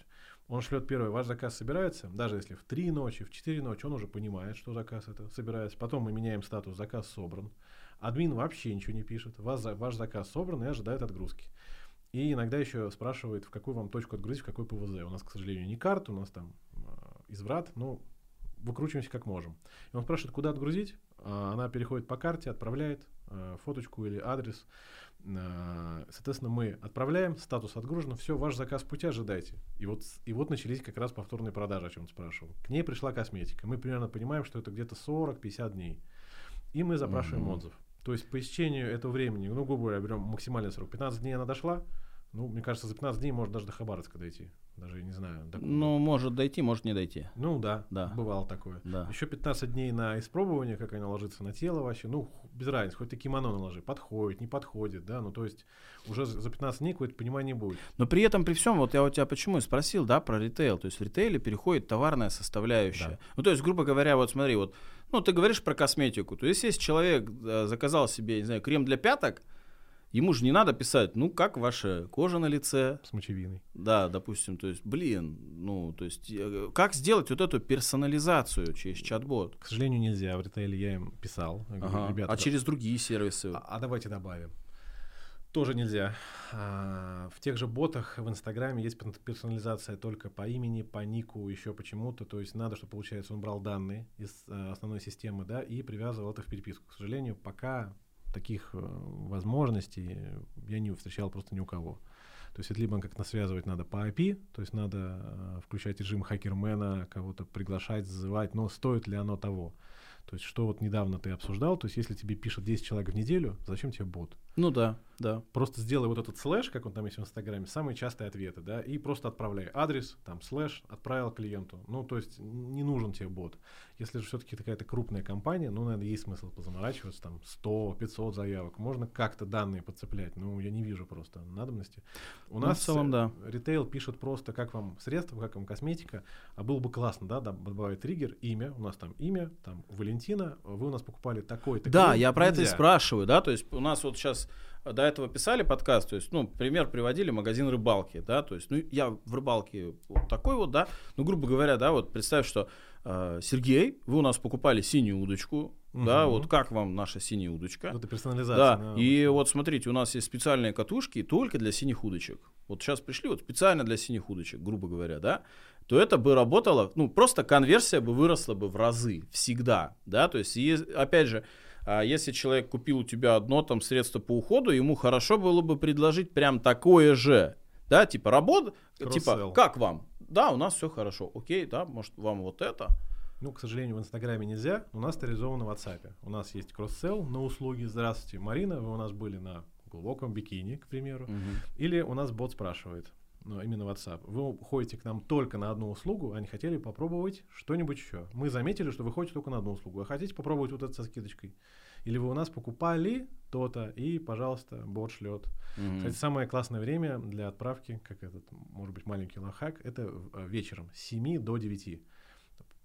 Он шлет первый, ваш заказ собирается, даже если в 3 ночи, в 4 ночи, он уже понимает, что заказ это собирается. Потом мы меняем статус, заказ собран. Админ вообще ничего не пишет. Вас, ваш заказ собран и ожидает отгрузки. И иногда еще спрашивает, в какую вам точку отгрузить, в какой ПВЗ. У нас, к сожалению, не карта, у нас там э, изврат, но выкручиваемся как можем. И он спрашивает, куда отгрузить. Э, она переходит по карте, отправляет э, фоточку или адрес. Соответственно, мы отправляем, статус отгружен, все, ваш заказ в пути ожидайте. И вот, и вот начались как раз повторные продажи, о чем ты спрашивал. К ней пришла косметика. Мы примерно понимаем, что это где-то 40-50 дней. И мы запрашиваем mm-hmm. отзыв. То есть по истечению этого времени, ну, грубо говоря, берем максимальный срок, 15 дней она дошла, ну, мне кажется, за 15 дней можно даже до Хабаровска дойти. Даже, не знаю. До... Ну, может дойти, может не дойти. Ну, да, да. бывало такое. Да. Еще 15 дней на испробование, как она ложится на тело вообще. Ну, без разницы, хоть ты кимоно наложи. Подходит, не подходит, да. Ну, то есть уже за 15 дней какое-то понимание будет. Но при этом, при всем, вот я у тебя почему и спросил, да, про ритейл. То есть в ритейле переходит товарная составляющая. Да. Ну, то есть, грубо говоря, вот смотри, вот, ну, ты говоришь про косметику. То есть, если человек э, заказал себе, не знаю, крем для пяток, Ему же не надо писать, ну, как ваша кожа на лице. С мочевиной. Да, допустим, то есть, блин, ну, то есть, э, как сделать вот эту персонализацию через чат-бот? К сожалению, нельзя. В ритейле я им писал. ага. говорю, Ребята, а через другие сервисы? А, а давайте добавим. Тоже нельзя. А, в тех же ботах в Инстаграме есть персонализация только по имени, по нику, еще почему-то. То есть надо, чтобы, получается, он брал данные из а, основной системы, да, и привязывал это в переписку. К сожалению, пока таких э, возможностей я не встречал просто ни у кого. То есть это либо как-то связывать надо по API, то есть надо э, включать режим хакермена, кого-то приглашать, зазывать, но стоит ли оно того? То есть что вот недавно ты обсуждал, то есть если тебе пишет 10 человек в неделю, зачем тебе бот? Ну да, да. Просто сделай вот этот слэш, как он там есть в Инстаграме, самые частые ответы, да, и просто отправляй адрес, там, слэш, отправил клиенту. Ну, то есть не нужен тебе бот. Если же все-таки какая-то крупная компания, ну, наверное, есть смысл позаморачиваться, там, 100, 500 заявок. Можно как-то данные подцеплять, ну, я не вижу просто надобности. У ну, нас в целом, да. ритейл пишет просто, как вам средства, как вам косметика, а было бы классно, да, добавить триггер, имя, у нас там имя, там, Валентина, вы у нас покупали такой-то. Да, я про это и спрашиваю, да, то есть у нас вот сейчас до этого писали подкаст, то есть, ну, пример приводили магазин рыбалки, да, то есть, ну, я в рыбалке вот такой вот, да, ну, грубо говоря, да, вот представь, что э, Сергей, вы у нас покупали синюю удочку, да, вот как вам наша синяя удочка? Это персонализация. Да, да, и вот смотрите, у нас есть специальные катушки только для синих удочек. Вот сейчас пришли вот специально для синих удочек, грубо говоря, да, то это бы работало, ну, просто конверсия бы выросла бы в разы, всегда, да, то есть, е- опять же, если человек купил у тебя одно там средство по уходу, ему хорошо было бы предложить прям такое же, да, типа работа, типа, как вам? Да, у нас все хорошо, окей, да, может вам вот это, Ну, к сожалению, в Инстаграме нельзя. У нас это реализовано в WhatsApp. У нас есть кросс-селл на услуги. Здравствуйте, Марина, вы у нас были на глубоком бикини, к примеру. Или у нас бот спрашивает, именно WhatsApp. Вы ходите к нам только на одну услугу, а не хотели попробовать что-нибудь еще. Мы заметили, что вы ходите только на одну услугу, а хотите попробовать вот это со скидочкой. Или вы у нас покупали то-то, и, пожалуйста, бот шлет. Мгм. Кстати, самое классное время для отправки, как этот, может быть, маленький лайфхак, это э, вечером с 7 до 9.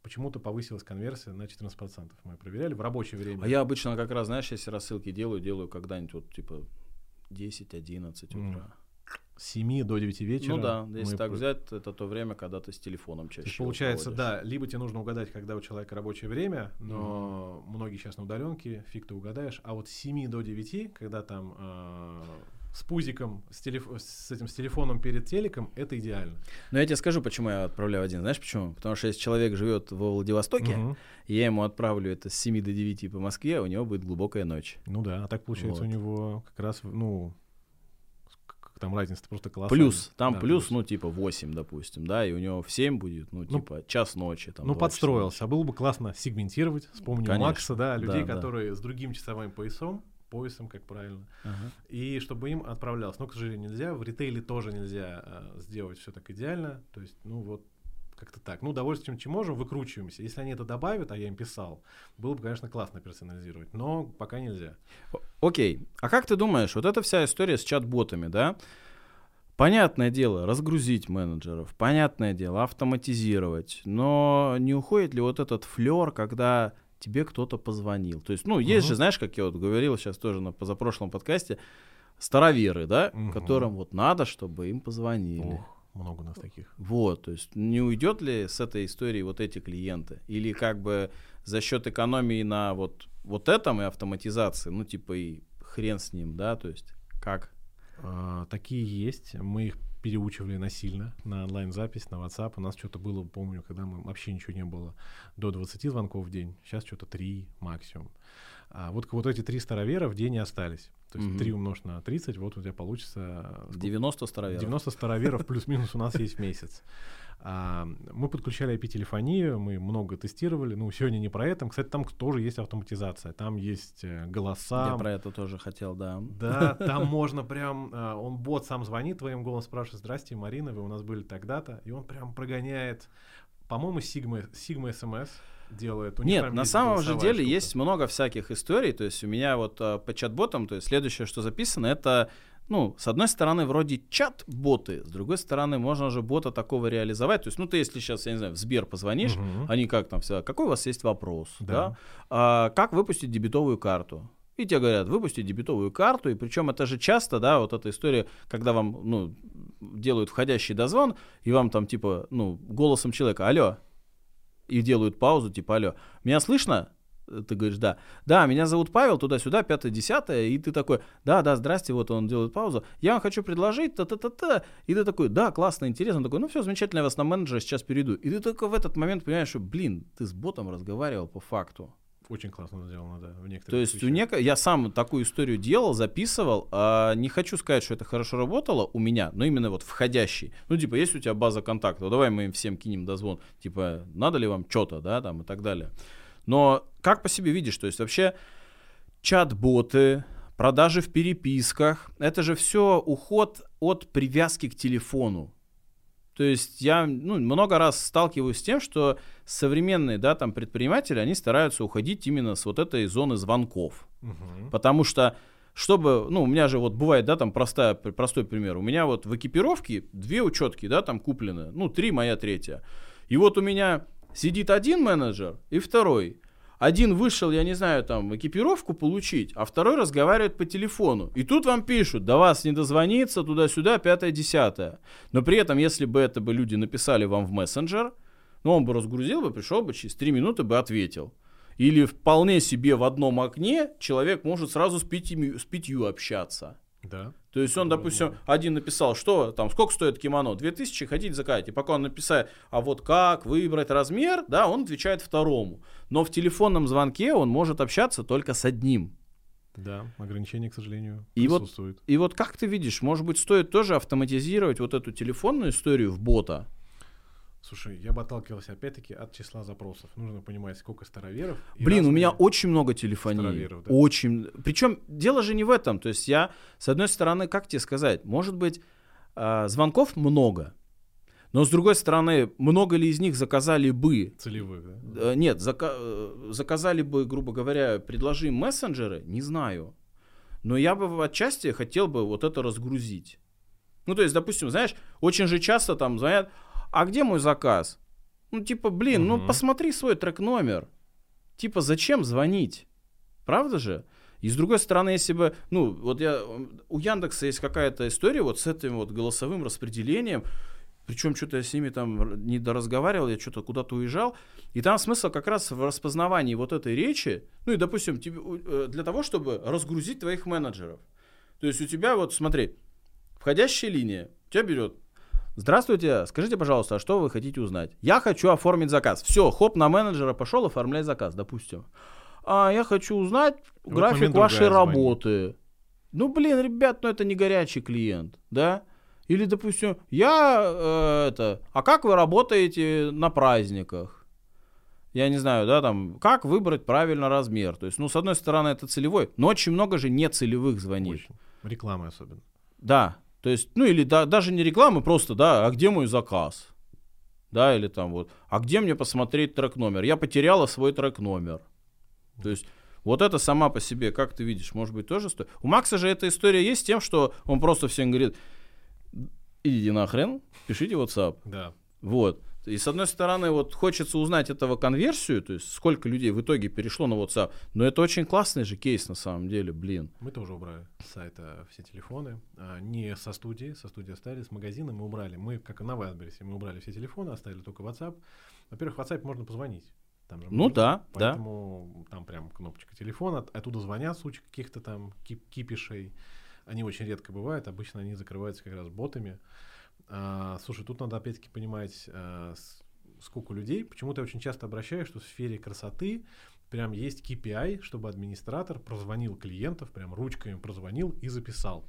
Почему-то повысилась конверсия на 14%. Мы проверяли в рабочее время. А я обычно как раз, знаешь, если рассылки делаю, делаю когда-нибудь вот типа 10-11 Мгм. утра. С 7 до 9 вечера. Ну да, если так взять, это то время, когда ты с телефоном То чаще есть получается, проводишь. да, либо тебе нужно угадать, когда у человека рабочее время, но многие сейчас на удаленке, фиг ты угадаешь. А вот с 7 до 9, когда там э, с пузиком, с, телеф- с этим с телефоном перед телеком, это идеально. Но я тебе скажу, почему я отправляю один. Знаешь почему? Потому что если человек живет во Владивостоке, и я ему отправлю это с 7 до 9 по Москве, у него будет глубокая ночь. Ну да, а так получается Вот. у него как раз, ну, там разница просто колоссальная. Плюс, там Да, плюс, ну, типа 8, допустим, да, и у него в 7 будет, ну, Ну, типа час ночи. Там, ну, два часа подстроился. А было бы классно сегментировать. Конечно. Макса, да, людей, Да, да. которые с другим часовым поясом, поясом, как правильно. Ага. и чтобы им отправлялось. Но, к сожалению, нельзя. В ритейле тоже нельзя э, сделать все так идеально. То есть, ну вот, как-то так. Ну, удовольствием, чем можем, выкручиваемся. Если они это добавят, а я им писал, было бы, конечно, классно персонализировать. Но пока нельзя. Окей, а как ты думаешь, вот эта вся история с чат-ботами, да? Понятное дело, разгрузить менеджеров, понятное дело, автоматизировать, но не уходит ли вот этот флер, когда тебе кто-то позвонил? То есть, ну, есть Мгм. же, знаешь, как я вот говорил сейчас тоже на позапрошлом подкасте, староверы, да, Мгм. которым вот надо, чтобы им позвонили. Ох, много у нас таких. Вот, то есть не уйдет ли с этой истории вот эти клиенты? Или как бы за счет экономии на вот, вот этом и автоматизации, ну типа и хрен с ним, да, то есть как? А, такие есть. Мы их переучивали насильно на онлайн-запись, на WhatsApp. У нас что-то было, помню, когда мы вообще ничего не было, до 20 звонков в день. Сейчас что-то 3 максимум. А вот, вот эти три старовера в день и остались. То есть Мгм. 3 умножить на 30, вот у тебя получится... сколько? 90 староверов. 90 староверов <laughs> плюс-минус у нас есть в месяц. А, мы подключали IP-телефонию, мы много тестировали. Ну, сегодня не про это. Кстати, там тоже есть автоматизация. Там есть э, голоса. Я про это тоже хотел, да. Да, там можно прям, а, он бот сам звонит твоим голосом, спрашивает, здрасте, Марина, вы у нас были тогда-то, и он прям прогоняет, по-моему, Sigma, Sigma SMS делает. У Нет, на самом же деле штука. есть много всяких историй. То есть у меня вот а, по чат-ботам, то есть следующее, что записано, это, ну, с одной стороны, вроде чат-боты, с другой стороны, можно же бота такого реализовать. То есть, ну, ты если сейчас, я не знаю, в Сбер позвонишь, Мгм. они как там всегда, какой у вас есть вопрос, да? Да. А, как выпустить дебетовую карту? И тебе говорят, выпустить дебетовую карту, и причем это же часто, да, вот эта история, когда вам, ну, делают входящий дозвон, и вам там, типа, ну, голосом человека, алло, и делают паузу, типа, алло, меня слышно? Ты говоришь, да. Да, меня зовут Павел, туда-сюда, пятое, десятое, и ты такой, да, да, здрасте, вот он делает паузу, я вам хочу предложить, та-та-та-та, и ты такой, да, классно, интересно, Он такой, ну все, замечательно, я вас на менеджера сейчас перейду. И ты только в этот момент понимаешь, что, блин, ты с ботом разговаривал по факту. Очень классно сделано, да, в некоторых То есть у случаях. неко... я сам такую историю делал, записывал, а не хочу сказать, что это хорошо работало у меня, но именно вот входящий. Ну, типа, есть у тебя база контактов, давай мы им всем кинем дозвон, типа, надо ли вам что-то, да, там и так далее. Но как по себе видишь, то есть вообще чат-боты, продажи в переписках, это же все уход от привязки к телефону. То есть я ну, много раз сталкиваюсь с тем, что современные да, там, предприниматели, они стараются уходить именно с вот этой зоны звонков. Мгм. Потому что, чтобы, ну, у меня же вот бывает, да, там простая, простой пример. У меня вот в экипировке две учетки, да, там куплены, ну, три, моя третья. И вот у меня сидит один менеджер и второй. Один вышел, я не знаю, там, экипировку получить, а второй разговаривает по телефону. И тут вам пишут, до вас не дозвониться, туда-сюда, пятое, десятое. Но при этом, если бы это бы люди написали вам в мессенджер, Ну, он бы разгрузил бы, пришел бы, через 3 минуты бы ответил. Или вполне себе в одном окне человек может сразу с пятью, с пятью общаться. Да. То есть он, допустим, один написал, что там, сколько стоит кимоно? 2000, хотите заказать. И пока он написал, а вот как выбрать размер, да, он отвечает второму. Но в телефонном звонке он может общаться только с одним. Да, ограничения, к сожалению, И вот- присутствуют. И вот как ты видишь, может быть, стоит тоже автоматизировать вот эту телефонную историю в бота? Слушай, я бы отталкивался опять-таки от числа запросов. Нужно понимать, сколько староверов. Блин, у меня очень много телефонии. староверов, да? Очень. Причем дело же не в этом. То есть я, с одной стороны, как тебе сказать, может быть, а, звонков много. Но с другой стороны, много ли из них заказали бы целевых, да? Э, Нет, зака- э, заказали бы, грубо говоря, предложи мессенджеры, не знаю. Но я бы отчасти хотел бы вот это разгрузить. Ну, то есть, допустим, знаешь, очень же часто там звонят, а где мой заказ? Ну, типа, блин, ну Мгм. посмотри свой трек-номер. Типа, зачем звонить? Правда же? И с другой стороны, если бы, ну, вот я, у Яндекса есть какая-то история вот с этим вот голосовым распределением, причем что-то я с ними там не доразговаривал, я что-то куда-то уезжал, и там смысл как раз в распознавании вот этой речи, ну и, допустим, тебе, э, для того, чтобы разгрузить твоих менеджеров. То есть у тебя вот, смотри, входящая линия, тебя берет, Здравствуйте, скажите, пожалуйста, а что вы хотите узнать? Я хочу оформить заказ. Все, хоп, на менеджера пошел, оформляй заказ, допустим. А я хочу узнать в этот график вашей другая звонит. работы. Ну, блин, ребят, ну это не горячий клиент, да? Или, допустим, я э, это, а как вы работаете на праздниках? Я не знаю, да, там, как выбрать правильно размер? То есть, ну, с одной стороны, это целевой, но очень много же нецелевых звонит. Очень. Рекламы особенно. Да, то есть, ну или да, даже не реклама, просто, да, а где мой заказ? Да, или там вот, а где мне посмотреть трек-номер? Я потеряла свой трек-номер. То есть, вот это сама по себе, как ты видишь, может быть, тоже стоит. У Макса же эта история есть с тем, что он просто всем говорит, идите нахрен, пишите WhatsApp. Да. Вот. И с одной стороны, вот хочется узнать этого конверсию, то есть сколько людей в итоге перешло на WhatsApp. Но это очень классный же кейс на самом деле, блин. Мы тоже убрали с сайта все телефоны. А, не со студии, со студии оставили, с магазина мы убрали. Мы, как и на Wildberries, мы убрали все телефоны, оставили только WhatsApp. Во-первых, в WhatsApp можно позвонить. Там же Ну можно, да, да. Поэтому там прям кнопочка телефона, от- оттуда звонят в случае каких-то там кип- кипишей. Они очень редко бывают, обычно они закрываются как раз ботами. А, слушай, тут надо опять-таки понимать, а, сколько людей. Почему-то я очень часто обращаюсь, что в сфере красоты прям есть KPI, чтобы администратор прозвонил клиентов, прям ручками прозвонил и записал.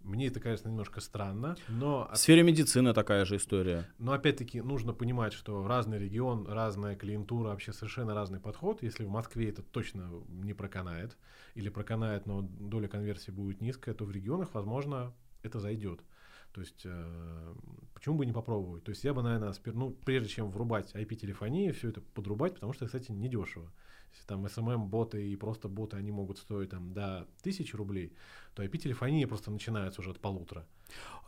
Мне это, конечно, немножко странно, но В сфере медицины такая же история. но опять-таки нужно понимать, что разный регион, разная клиентура, вообще совершенно разный подход. Если в Москве это точно не проканает, или проканает, но доля конверсии будет низкая, то в регионах, возможно, это зайдет. То есть, э, почему бы не попробовать? То есть, я бы, наверное, спер- ну, прежде чем врубать IP-телефонию, все это подрубать, потому что, кстати, недешево. Если там SMM-боты и просто боты, они могут стоить там до тысячи рублей, то IP-телефония просто начинается уже от полутора.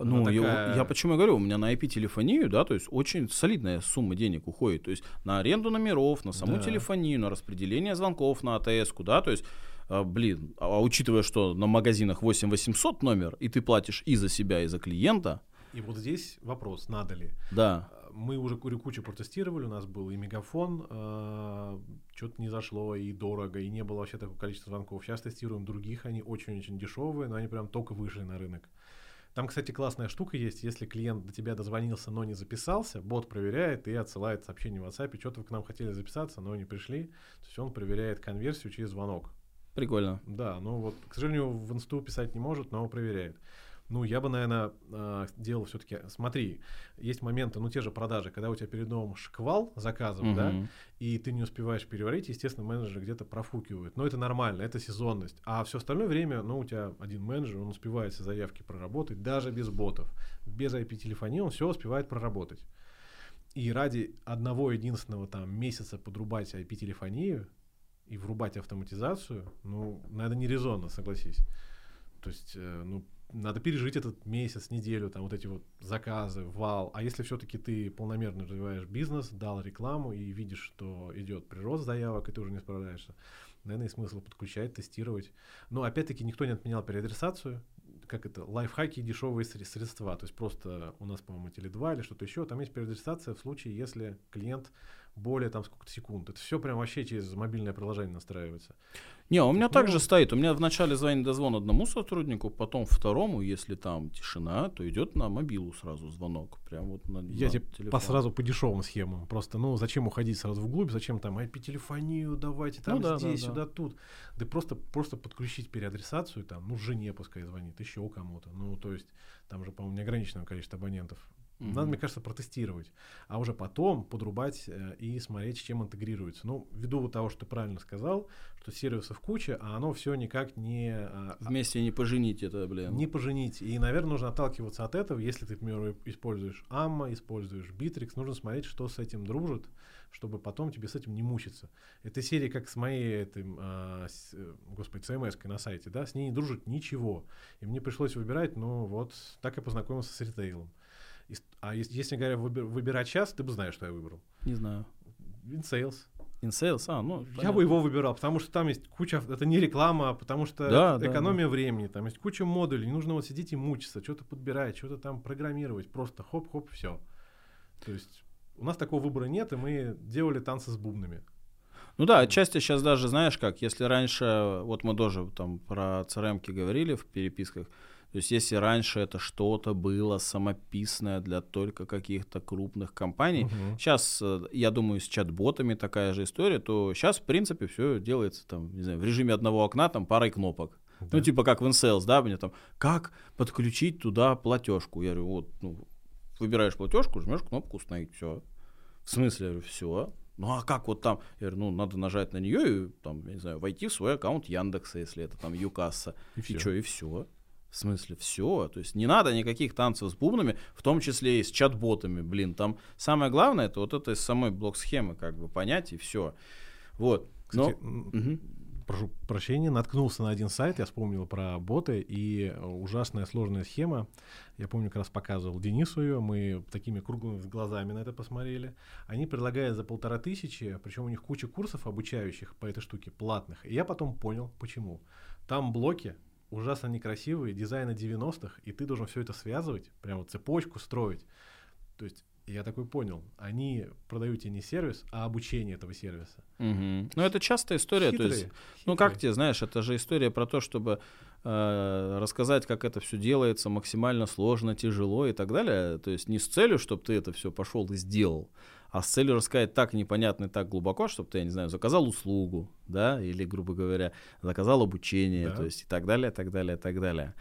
Ну, Она я, такая- я почему говорю, у меня на IP-телефонию, да, то есть очень солидная сумма денег уходит, то есть на аренду номеров, на саму Да. телефонию, на распределение звонков на АТС, да, то есть, блин, а учитывая, что на магазинах 8800 номер, и ты платишь и за себя, и за клиента, И вот здесь вопрос, надо ли. да, Мы уже кучу протестировали, у нас был и мегафон, что-то не зашло, и дорого, и не было вообще такого количества звонков. Сейчас тестируем других, они очень-очень дешевые, но они прям только вышли на рынок. Там, кстати, классная штука есть, если клиент до тебя дозвонился, но не записался, бот проверяет и отсылает сообщение в WhatsApp, что-то вы к нам хотели записаться, но не пришли. То есть он проверяет конверсию через звонок. Прикольно. Да, ну вот, к сожалению, в инсту писать не может, но проверяет. Ну, я бы, наверное, э, делал все-таки. Смотри, есть моменты, ну, те же продажи, когда у тебя перед новым шквал заказов, да, Мгм. и ты не успеваешь переварить, естественно, менеджеры где-то профукивают. Но это нормально, это сезонность. А все остальное время, ну, у тебя один менеджер, он успевает все заявки проработать, даже без ботов. Без IP-телефонии он все успевает проработать. И ради одного единственного там месяца подрубать IP-телефонию и врубать автоматизацию, ну, надо не резонно, согласись. То есть, э, ну, надо пережить этот месяц, неделю, там вот эти вот заказы, вал. А если все-таки ты полномерно развиваешь бизнес, дал рекламу и видишь, что идет прирост заявок, и ты уже не справляешься, наверное, есть смысл подключать, тестировать. Но опять-таки никто не отменял переадресацию. как это, лайфхаки и дешевые средства. То есть просто у нас, по-моему, Теле2 или что-то еще, там есть переадресация в случае, если клиент более там сколько-то секунд. Это все прям вообще через мобильное приложение настраивается. Не, у меня ну, также стоит. У меня вначале звонит дозвон одному сотруднику, потом второму, если там тишина, то идет на мобилу сразу звонок. Прям вот на, Я на тебе по сразу по дешевым схемам. Просто, ну, зачем уходить сразу вглубь, зачем там IP-телефонию давайте, там ну, да, здесь, да, сюда, да. тут. Да просто, просто подключить переадресацию, там, ну, жене пускай звонит, еще кому-то. Ну, то есть, там же, по-моему, неограниченное количество абонентов. Mm-hmm. Надо, мне кажется, протестировать, а уже потом подрубать э, и смотреть, с чем интегрируется. Ну, ввиду того, что ты правильно сказал, что сервисов куча, а оно все никак не... А, Вместе не поженить это, блин. Не поженить. И, наверное, нужно отталкиваться от этого. Если ты, к примеру, используешь AMMA, используешь Bittrex, нужно смотреть, что с этим дружит, чтобы потом тебе с этим не мучиться. Эта серия, как с моей, этим, а, с, э, господи, CMS на сайте, да, с ней не дружит ничего. И мне пришлось выбирать, ну вот, так я познакомился с ритейлом. А если, говоря, выбирать сейчас, ты бы знаешь, что я выбрал. Не знаю. InSales. InSales, а, ну. Я понятно. бы его выбирал, потому что там есть куча. Это не реклама, потому что да, это экономия да, да. времени. Там есть куча модулей. Не нужно вот сидеть и мучиться, что-то подбирать, что-то там программировать. Просто хоп-хоп, все. То есть у нас такого выбора нет, и мы делали танцы с бубнами. Ну да, отчасти сейчас даже, знаешь как, если раньше, вот мы тоже там про CRM говорили в переписках, то есть если раньше это что-то было самописное для только каких-то крупных компаний, угу. сейчас, э, я думаю, с чат-ботами такая же история, то сейчас, в принципе, все делается там, не знаю, в режиме одного окна, там, парой кнопок. Да. Ну, типа как в InSales, да, мне там, как подключить туда платежку? Я говорю, вот, ну, выбираешь платежку, жмешь кнопку установить, все. В смысле, я говорю, все. Ну а как вот там? Я говорю, ну надо нажать на нее и там, я не знаю, войти в свой аккаунт Яндекса, если это там Юкасса. И, и что, и все. В смысле, все. То есть не надо никаких танцев с бубнами, в том числе и с чат-ботами. Блин, там самое главное, это вот это из самой блок-схемы как бы понять и все. Вот. Кстати, Но... угу. прошу прощения, наткнулся на один сайт, я вспомнил про боты, и ужасная сложная схема. Я помню, как раз показывал Денису ее, мы такими круглыми глазами на это посмотрели. Они предлагают за полтора тысячи, причем у них куча курсов обучающих по этой штуке, платных. И я потом понял, почему. Там блоки, ужасно некрасивые, дизайна 90-х, и ты должен все это связывать, прям вот цепочку строить. То есть я такой понял, они продают тебе не сервис, а обучение этого сервиса. Угу. Ну, это частая история. Хитрые, то есть, хитрые. ну, как тебе, знаешь, это же история про то, чтобы э, рассказать, как это все делается максимально сложно, тяжело и так далее. То есть не с целью, чтобы ты это все пошел и сделал, а с целью рассказать так непонятно и так глубоко, чтобы ты, я не знаю, заказал услугу, да, или, грубо говоря, заказал обучение, да. то есть и так далее, так далее, так далее.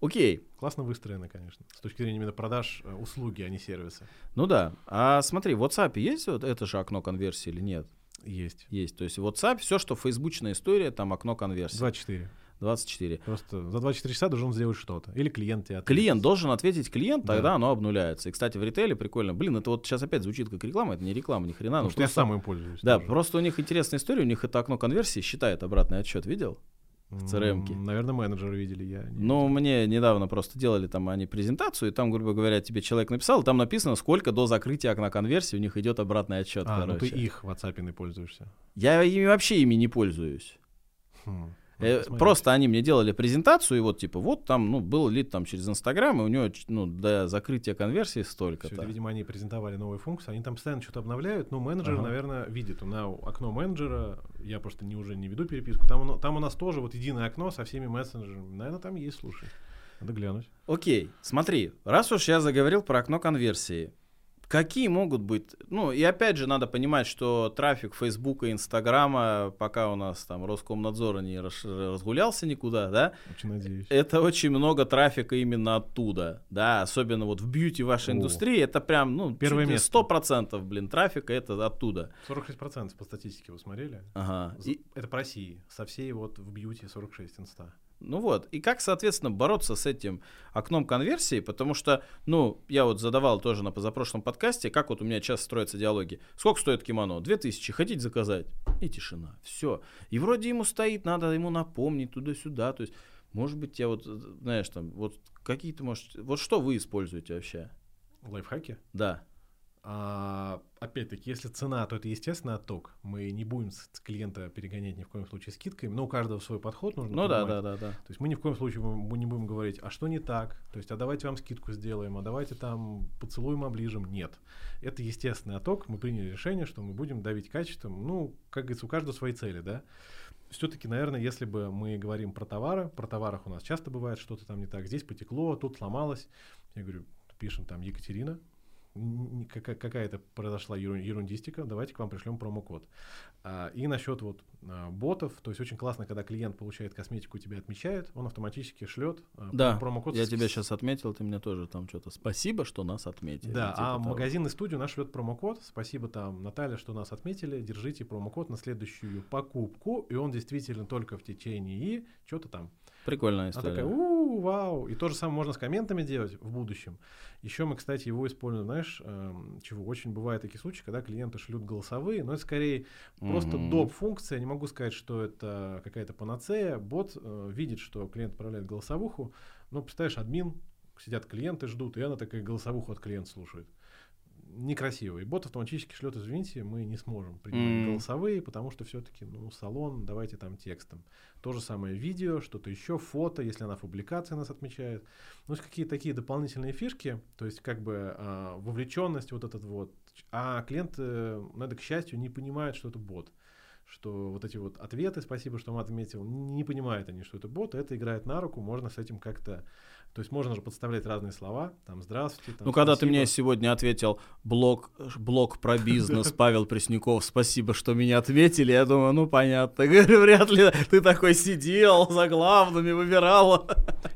Окей. Классно выстроено, конечно, с точки зрения именно продаж э, услуги, а не сервиса. Ну да. А смотри, в WhatsApp есть вот это же окно конверсии или нет? Есть. Есть. То есть WhatsApp, все, что фейсбучная история, там окно конверсии. 24. 24. Просто за 24 часа должен сделать что-то. Или клиент тебе ответит. Клиент должен ответить клиент, тогда да. оно обнуляется. И, кстати, в ритейле прикольно. Блин, это вот сейчас опять звучит как реклама, это не реклама, ни хрена. Потому что просто... я сам им пользуюсь. Да, тоже. просто у них интересная история, у них это окно конверсии считает обратный отсчет, видел? в crm -ке. Наверное, менеджеры видели, я. Ну, мне недавно просто делали там они презентацию, и там, грубо говоря, тебе человек написал, и там написано, сколько до закрытия окна конверсии у них идет обратный отчет. А, короче. ну ты их в WhatsApp не пользуешься. Я ими вообще ими не пользуюсь. Хм. Э, просто они мне делали презентацию, и вот типа, вот там, ну, был лид там через Инстаграм, и у него, ну, до закрытия конверсии столько-то. Все, это, видимо, они презентовали новые функции, они там постоянно что-то обновляют, но менеджер, ага. наверное, видит. На окно менеджера, я просто не уже не веду переписку, там, там у нас тоже вот единое окно со всеми мессенджерами. Наверное, там есть, слушай. Надо глянуть. Окей, смотри, раз уж я заговорил про окно конверсии, Какие могут быть? Ну, и опять же, надо понимать, что трафик Фейсбука, Инстаграма, пока у нас там Роскомнадзор не разгулялся никуда, да? Очень надеюсь. Это очень много трафика именно оттуда, да, особенно вот в бьюти вашей О. индустрии, это прям, ну, Первое место. 100%, блин, трафика это оттуда. 46% по статистике вы смотрели? Ага. И... Это по России, со всей вот в бьюти 46 инста. Ну вот, и как, соответственно, бороться с этим окном конверсии, потому что, ну, я вот задавал тоже на позапрошлом подкасте, как вот у меня часто строятся диалоги. Сколько стоит кимоно? 2000, хотите заказать? И тишина, все. И вроде ему стоит, надо ему напомнить туда-сюда, то есть, может быть, я вот, знаешь, там, вот какие-то, может, вот что вы используете вообще? Лайфхаки? Да. А, опять-таки, если цена, то это естественно отток. Мы не будем с клиента перегонять ни в коем случае скидками, но у каждого свой подход нужно. Ну да, да, да, да. То есть мы ни в коем случае мы не будем говорить, а что не так? То есть, а давайте вам скидку сделаем, а давайте там поцелуем, оближем. Нет. Это естественный отток. Мы приняли решение, что мы будем давить качеством. Ну, как говорится, у каждого свои цели, да. Все-таки, наверное, если бы мы говорим про товары, про товарах у нас часто бывает что-то там не так. Здесь потекло, тут сломалось. Я говорю, пишем там Екатерина, какая-то произошла ерундистика, давайте к вам пришлем промокод. А, и насчет вот а, ботов, то есть очень классно, когда клиент получает косметику, тебя отмечает, он автоматически шлет а, да, промокод. Я с... тебя сейчас отметил, ты мне тоже там что-то. Спасибо, что нас отметили. Да, типа а того. магазин и студию наш шлет промокод. Спасибо там, Наталья, что нас отметили. Держите промокод на следующую покупку, и он действительно только в течение и что-то там. Прикольная история. Она такая, у вау. И то же самое можно с комментами делать в будущем. Еще мы, кстати, его используем, знаешь, э, чего очень бывают такие случаи, когда клиенты шлют голосовые, но это скорее mm-hmm. просто доп. функция. Не могу сказать, что это какая-то панацея. Бот э, видит, что клиент отправляет голосовуху. Но представляешь, админ, сидят клиенты, ждут, и она такая голосовуху от клиента слушает некрасиво. И бот автоматически шлет, извините, мы не сможем принимать mm. голосовые, потому что все-таки, ну, салон, давайте там текстом. То же самое видео, что-то еще, фото, если она в публикации нас отмечает. Ну, какие-то такие дополнительные фишки, то есть как бы а, вовлеченность вот этот вот. А клиент, э, надо, к счастью, не понимает, что это бот что вот эти вот ответы, спасибо, что мат отметил, не понимают они, что это бот, это играет на руку, можно с этим как-то то есть можно же подставлять разные слова, там «здравствуйте». Там, ну, когда ты мне сегодня ответил блог, блог про <laughs> бизнес, Павел Пресняков, спасибо, что меня ответили, я думаю, ну, понятно. Говорю, вряд ли ты такой сидел за главными, выбирал.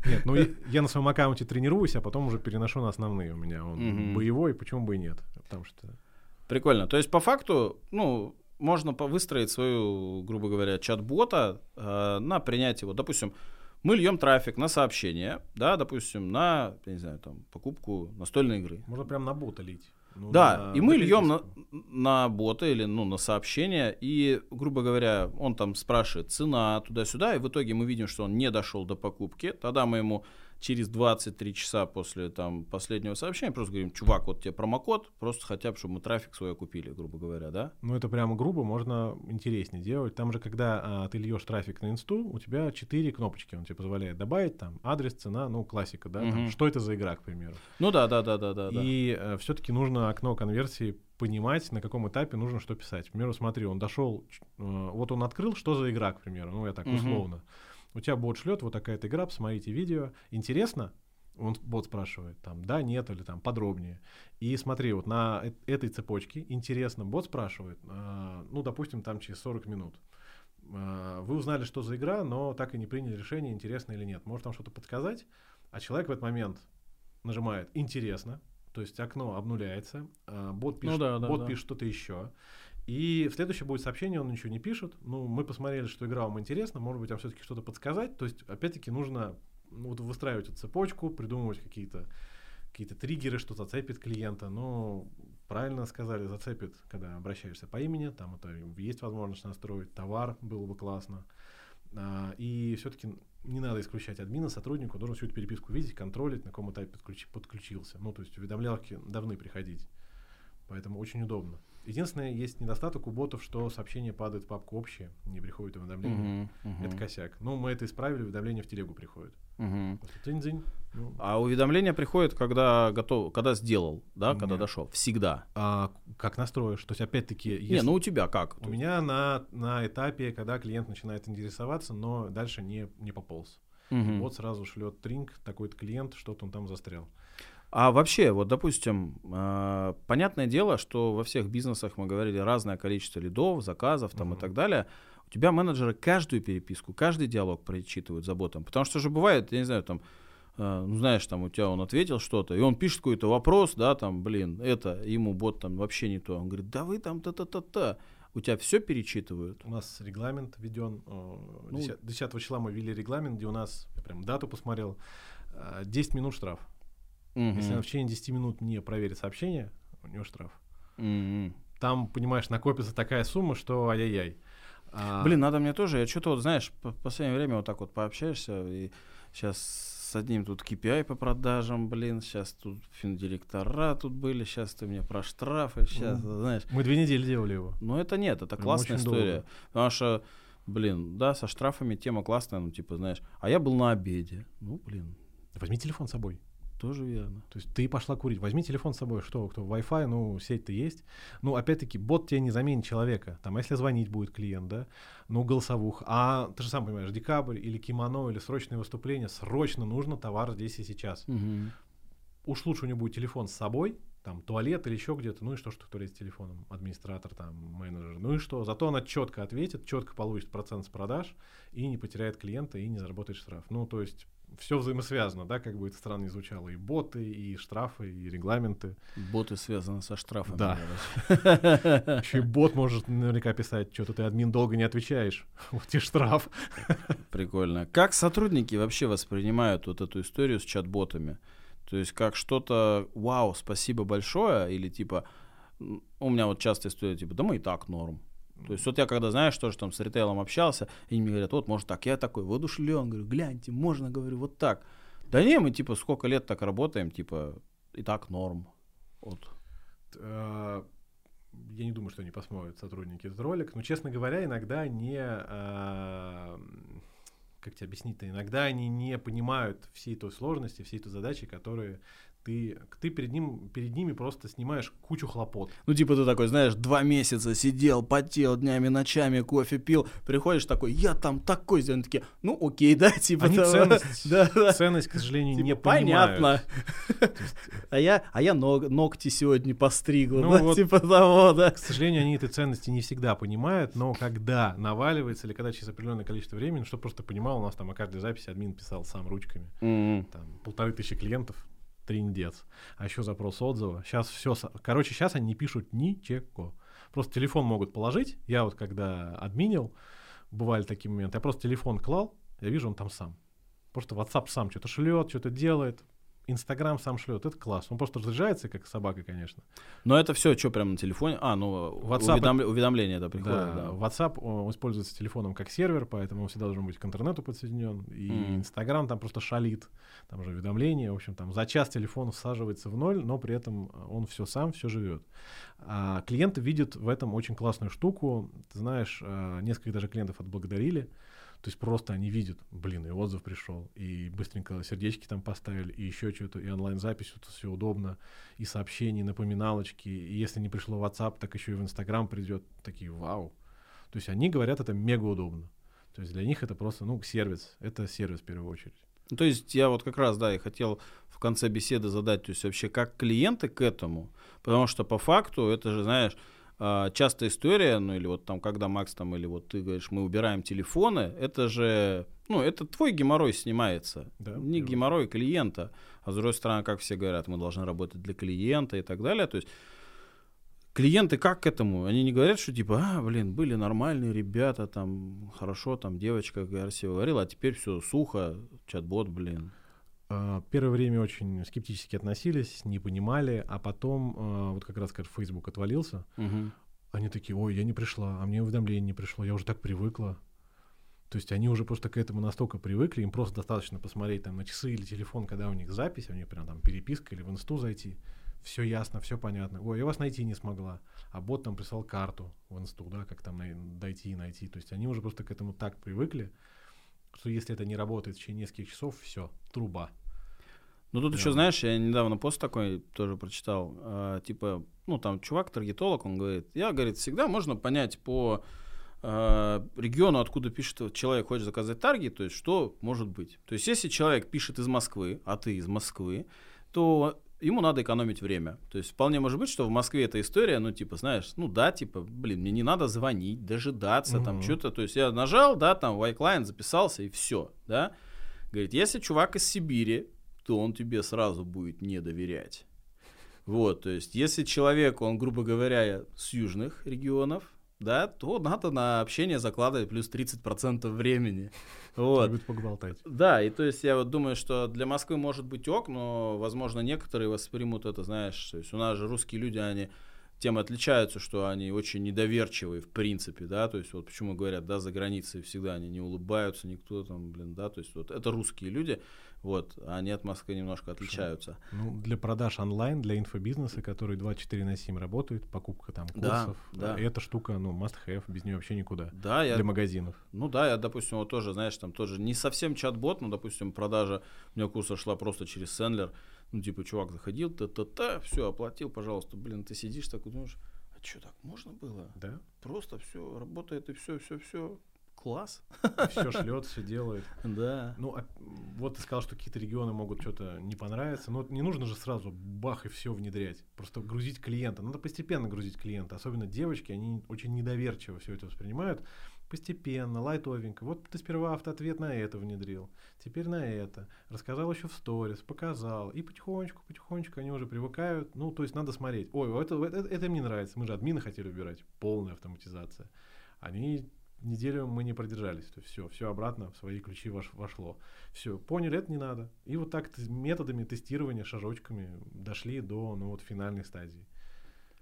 Нет, ну, я на своем аккаунте тренируюсь, а потом уже переношу на основные у меня. Он боевой, почему бы и нет? Потому что... Прикольно. То есть, по факту, ну, можно выстроить свою, грубо говоря, чат-бота э, на принятие, вот, допустим, мы льем трафик на сообщения, да, допустим, на, я не знаю, там, покупку настольной игры. Можно прям на бота лить. Ну, да, на, и мы льем на, на бота или ну, на сообщения, и, грубо говоря, он там спрашивает цена туда-сюда, и в итоге мы видим, что он не дошел до покупки, тогда мы ему через 23 часа после там, последнего сообщения просто говорим, чувак, вот тебе промокод, просто хотя бы, чтобы мы трафик свой купили, грубо говоря, да? Ну, это прямо грубо, можно интереснее делать. Там же, когда а, ты льешь трафик на инсту, у тебя 4 кнопочки, он тебе позволяет добавить там адрес, цена, ну, классика, да, угу. там, что это за игра, к примеру. Ну да, да, да, да, да. И э, все-таки нужно окно конверсии понимать, на каком этапе нужно что писать. К примеру, смотри, он дошел, э, вот он открыл, что за игра, к примеру, ну, я так условно. Угу у тебя бот шлет вот такая-то игра, посмотрите видео, интересно? Он бот спрашивает, там, да, нет, или там подробнее. И смотри, вот на э этой цепочке интересно, бот спрашивает, э, ну, допустим, там через 40 минут. Э, вы узнали, что за игра, но так и не приняли решение, интересно или нет. Может там что-то подсказать, а человек в этот момент нажимает «интересно», то есть окно обнуляется, э, бот пишет, ну, да, да, бот да. пишет что-то еще. И в следующее будет сообщение, он ничего не пишет. Ну, мы посмотрели, что игра вам интересна, может быть, вам все-таки что-то подсказать. То есть, опять-таки, нужно ну, вот выстраивать эту цепочку, придумывать какие-то какие-то триггеры, что зацепит клиента. Но правильно сказали, зацепит, когда обращаешься по имени, там это есть возможность настроить, товар было бы классно. А, и все-таки не надо исключать админа, сотруднику должен всю эту переписку видеть, контролить, на каком этапе подключ, подключился. Ну, то есть уведомлялки должны приходить. Поэтому очень удобно. Единственное, есть недостаток у ботов, что сообщение падает в папку общее, не приходит уведомление. Uh-huh, uh-huh. Это косяк. Ну, мы это исправили, уведомление в телегу приходит. Uh-huh. Дзинь-дзинь. Ну. А уведомление приходит, когда готов, когда сделал, да, когда Нет. дошел. Всегда. А как настроишь? То есть, опять-таки, если... Не, ну у тебя как? У меня на, на этапе, когда клиент начинает интересоваться, но дальше не, не пополз. Угу. Вот сразу шлет тринг, такой-то клиент, что-то он там застрял. А вообще, вот, допустим, э, понятное дело, что во всех бизнесах мы говорили разное количество лидов, заказов там mm-hmm. и так далее. У тебя менеджеры каждую переписку, каждый диалог прочитывают за ботом. Потому что же бывает, я не знаю, там, э, ну, знаешь, там у тебя он ответил что-то, и он пишет какой-то вопрос, да, там, блин, это, ему бот там вообще не то. Он говорит, да вы там та-та-та-та. У тебя все перечитывают? У нас регламент введен. Ну, 10, 10 числа мы ввели регламент, где у нас, я прям дату посмотрел, 10 минут штраф. Угу. Если она в течение 10 минут не проверит сообщение, у него штраф. Угу. Там, понимаешь, накопится такая сумма, что ай-яй-яй. А... Блин, надо мне тоже, я что-то вот, знаешь, в последнее время вот так вот пообщаешься, и сейчас с одним тут KPI по продажам, блин, сейчас тут финдиректора тут были, сейчас ты мне про штрафы, сейчас, ну, знаешь. Мы две недели делали его. Ну это нет, это классная история. Долго. Потому что, блин, да, со штрафами тема классная, ну типа, знаешь, а я был на обеде. Ну, блин. Возьми телефон с собой. Тоже верно. То есть ты пошла курить, возьми телефон с собой, что, кто, Wi-Fi, ну, сеть-то есть. Ну, опять-таки, бот тебе не заменит человека. Там, если звонить будет клиент, да, ну, голосовух. А ты же сам понимаешь, декабрь или кимоно, или срочное выступление, срочно нужно товар здесь и сейчас. Угу. Уж лучше у него будет телефон с собой, там, туалет или еще где-то, ну и что, что в туалете с телефоном, администратор, там, менеджер, ну и что, зато она четко ответит, четко получит процент с продаж и не потеряет клиента и не заработает штраф. Ну, то есть все взаимосвязано, да, как бы это странно не звучало, и боты, и штрафы, и регламенты. Боты связаны со штрафами. Да. Еще и <laughs> бот может наверняка писать, что-то ты админ долго не отвечаешь, <laughs> вот тебе штраф. <laughs> Прикольно. Как сотрудники вообще воспринимают вот эту историю с чат-ботами? То есть как что-то, вау, спасибо большое, или типа, у меня вот часто история, типа, да мы и так норм. То есть вот я когда, знаешь, тоже там с ритейлом общался, и они мне говорят, вот, может так, я такой воодушевлен, говорю, гляньте, можно, говорю, вот так. Да не, мы типа сколько лет так работаем, типа, и так норм. Вот. Э, я не думаю, что они посмотрят сотрудники этот ролик, но, честно говоря, иногда не... Э, как тебе объяснить-то? Иногда они не понимают всей той сложности, всей той задачи, которые ты, ты перед, ним, перед ними просто снимаешь кучу хлопот. Ну, типа ты такой, знаешь, два месяца сидел, потел днями, ночами, кофе пил, приходишь такой, я там такой, они такие, ну, окей, да, <laughs> типа Они того. ценность, <laughs> да, да. ценность, к сожалению, типа, не понятно. понимают. <laughs> А я, а я ног, ногти сегодня постригла, ну, да, вот, типа того, да. К сожалению, они этой ценности не всегда понимают, но когда наваливается или когда через определенное количество времени, что просто понимал, у нас там о каждой записи админ писал сам ручками, mm-hmm. там полторы тысячи клиентов, триндец. А еще запрос отзыва. Сейчас все... Короче, сейчас они не пишут ничего. Просто телефон могут положить. Я вот когда админил, бывали такие моменты, я просто телефон клал, я вижу, он там сам. Просто WhatsApp сам что-то шлет, что-то делает. Инстаграм сам шлет, это класс. Он просто разряжается, как собака, конечно. Но это все, что прямо на телефоне? А, ну, WhatsApp уведомля... это... уведомления да, приходят. Да, да. WhatsApp он используется телефоном как сервер, поэтому он всегда должен быть к интернету подсоединен. И mm. Инстаграм там просто шалит. Там же уведомления. В общем, там за час телефон всаживается в ноль, но при этом он все сам, все живет. А клиенты видят в этом очень классную штуку. Ты знаешь, а, несколько даже клиентов отблагодарили. То есть просто они видят, блин, и отзыв пришел, и быстренько сердечки там поставили, и еще что-то, и онлайн-запись, это все удобно, и сообщения, и напоминалочки, и если не пришло в WhatsApp, так еще и в Instagram придет, такие, вау. То есть они говорят, это мега удобно. То есть для них это просто, ну, сервис, это сервис в первую очередь. Ну, то есть я вот как раз, да, и хотел в конце беседы задать, то есть вообще как клиенты к этому, потому что по факту это же, знаешь, а, частая история, ну или вот там, когда Макс там, или вот ты говоришь, мы убираем телефоны, это же, ну, это твой геморрой снимается, да, не геморрой клиента. А с другой стороны, как все говорят, мы должны работать для клиента и так далее. То есть клиенты как к этому? Они не говорят, что типа, а, блин, были нормальные ребята, там, хорошо, там, девочка красиво говорила, а теперь все сухо, чат-бот, блин. А, первое время очень скептически относились, не понимали, а потом, а, вот как раз, как Facebook отвалился, угу. они такие, ой, я не пришла, а мне уведомление не пришло, я уже так привыкла. То есть они уже просто к этому настолько привыкли, им просто достаточно посмотреть там на часы или телефон, когда у них запись, у них прям там переписка или в инсту зайти, все ясно, все понятно. Ой, я вас найти не смогла, а бот там прислал карту в инсту, да, как там дойти и найти. То есть они уже просто к этому так привыкли, что если это не работает в течение нескольких часов, все, труба. Ну тут да. еще, знаешь, я недавно пост такой тоже прочитал, э, типа, ну там чувак, таргетолог, он говорит, я, говорит, всегда можно понять по э, региону, откуда пишет человек, хочет заказать таргет, то есть что может быть. То есть если человек пишет из Москвы, а ты из Москвы, то ему надо экономить время. То есть вполне может быть, что в Москве эта история, ну, типа, знаешь, ну да, типа, блин, мне не надо звонить, дожидаться, угу. там, что-то. То есть я нажал, да, там, white записался, и все, да. Говорит, если чувак из Сибири, то он тебе сразу будет не доверять. Вот, то есть, если человек, он, грубо говоря, с южных регионов, да, то надо на общение закладывать плюс 30% времени. <laughs> Вот. Любит поглотать. Да, и то есть я вот думаю, что для Москвы может быть ок, но, возможно, некоторые воспримут это, знаешь, то есть у нас же русские люди, они тем отличаются, что они очень недоверчивые в принципе, да, то есть вот почему говорят, да, за границей всегда они не улыбаются, никто там, блин, да, то есть вот это русские люди, Вот, а они от Москвы немножко отличаются. Ну, для продаж онлайн, для инфобизнеса, который 24 на 7 работает, покупка там курсов, да, да. эта штука, ну, must have, без нее вообще никуда. Да, для я, магазинов. ну да, я, допустим, вот тоже, знаешь, там тоже не совсем чат-бот, но, допустим, продажа у меня курса шла просто через сендлер. Ну, типа, чувак заходил, та-та-та, все, оплатил, пожалуйста. Блин, ты сидишь такой, думаешь, а что, так можно было? Да. Просто все работает и все, все, все. Класс. Все шлет, все делает. Да. Ну, а, вот ты сказал, что какие-то регионы могут что-то не понравиться. Но не нужно же сразу бах и все внедрять. Просто грузить клиента. Надо постепенно грузить клиента. Особенно девочки, они очень недоверчиво все это воспринимают. Постепенно, лайтовенько. Вот ты сперва автоответ на это внедрил, теперь на это. Рассказал еще в сторис, показал. И потихонечку, потихонечку они уже привыкают. Ну, то есть надо смотреть. Ой, это, это, это мне нравится. Мы же админы хотели убирать. Полная автоматизация. Они неделю мы не продержались. То есть все, все обратно в свои ключи вош, вошло. Все, поняли, это не надо. И вот так методами тестирования, шажочками дошли до ну, вот, финальной стадии.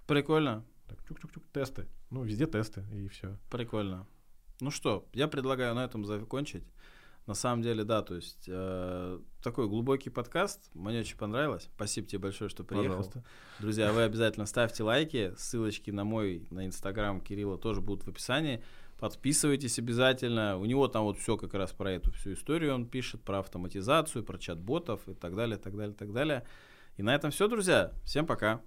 Прикольно. Так, чук-чук-чук, тесты. Ну, везде тесты, и все. Прикольно. Ну что, я предлагаю на этом закончить. На самом деле, да, то есть э, такой глубокий подкаст. Мне очень понравилось. Спасибо тебе большое, что приехал. Пожалуйста. Друзья, вы обязательно ставьте лайки. Ссылочки на мой, на инстаграм Кирилла тоже будут в описании. Подписывайтесь обязательно. У него там вот все как раз про эту всю историю он пишет, про автоматизацию, про чат-ботов и так далее, так далее, так далее. И на этом все, друзья. Всем пока.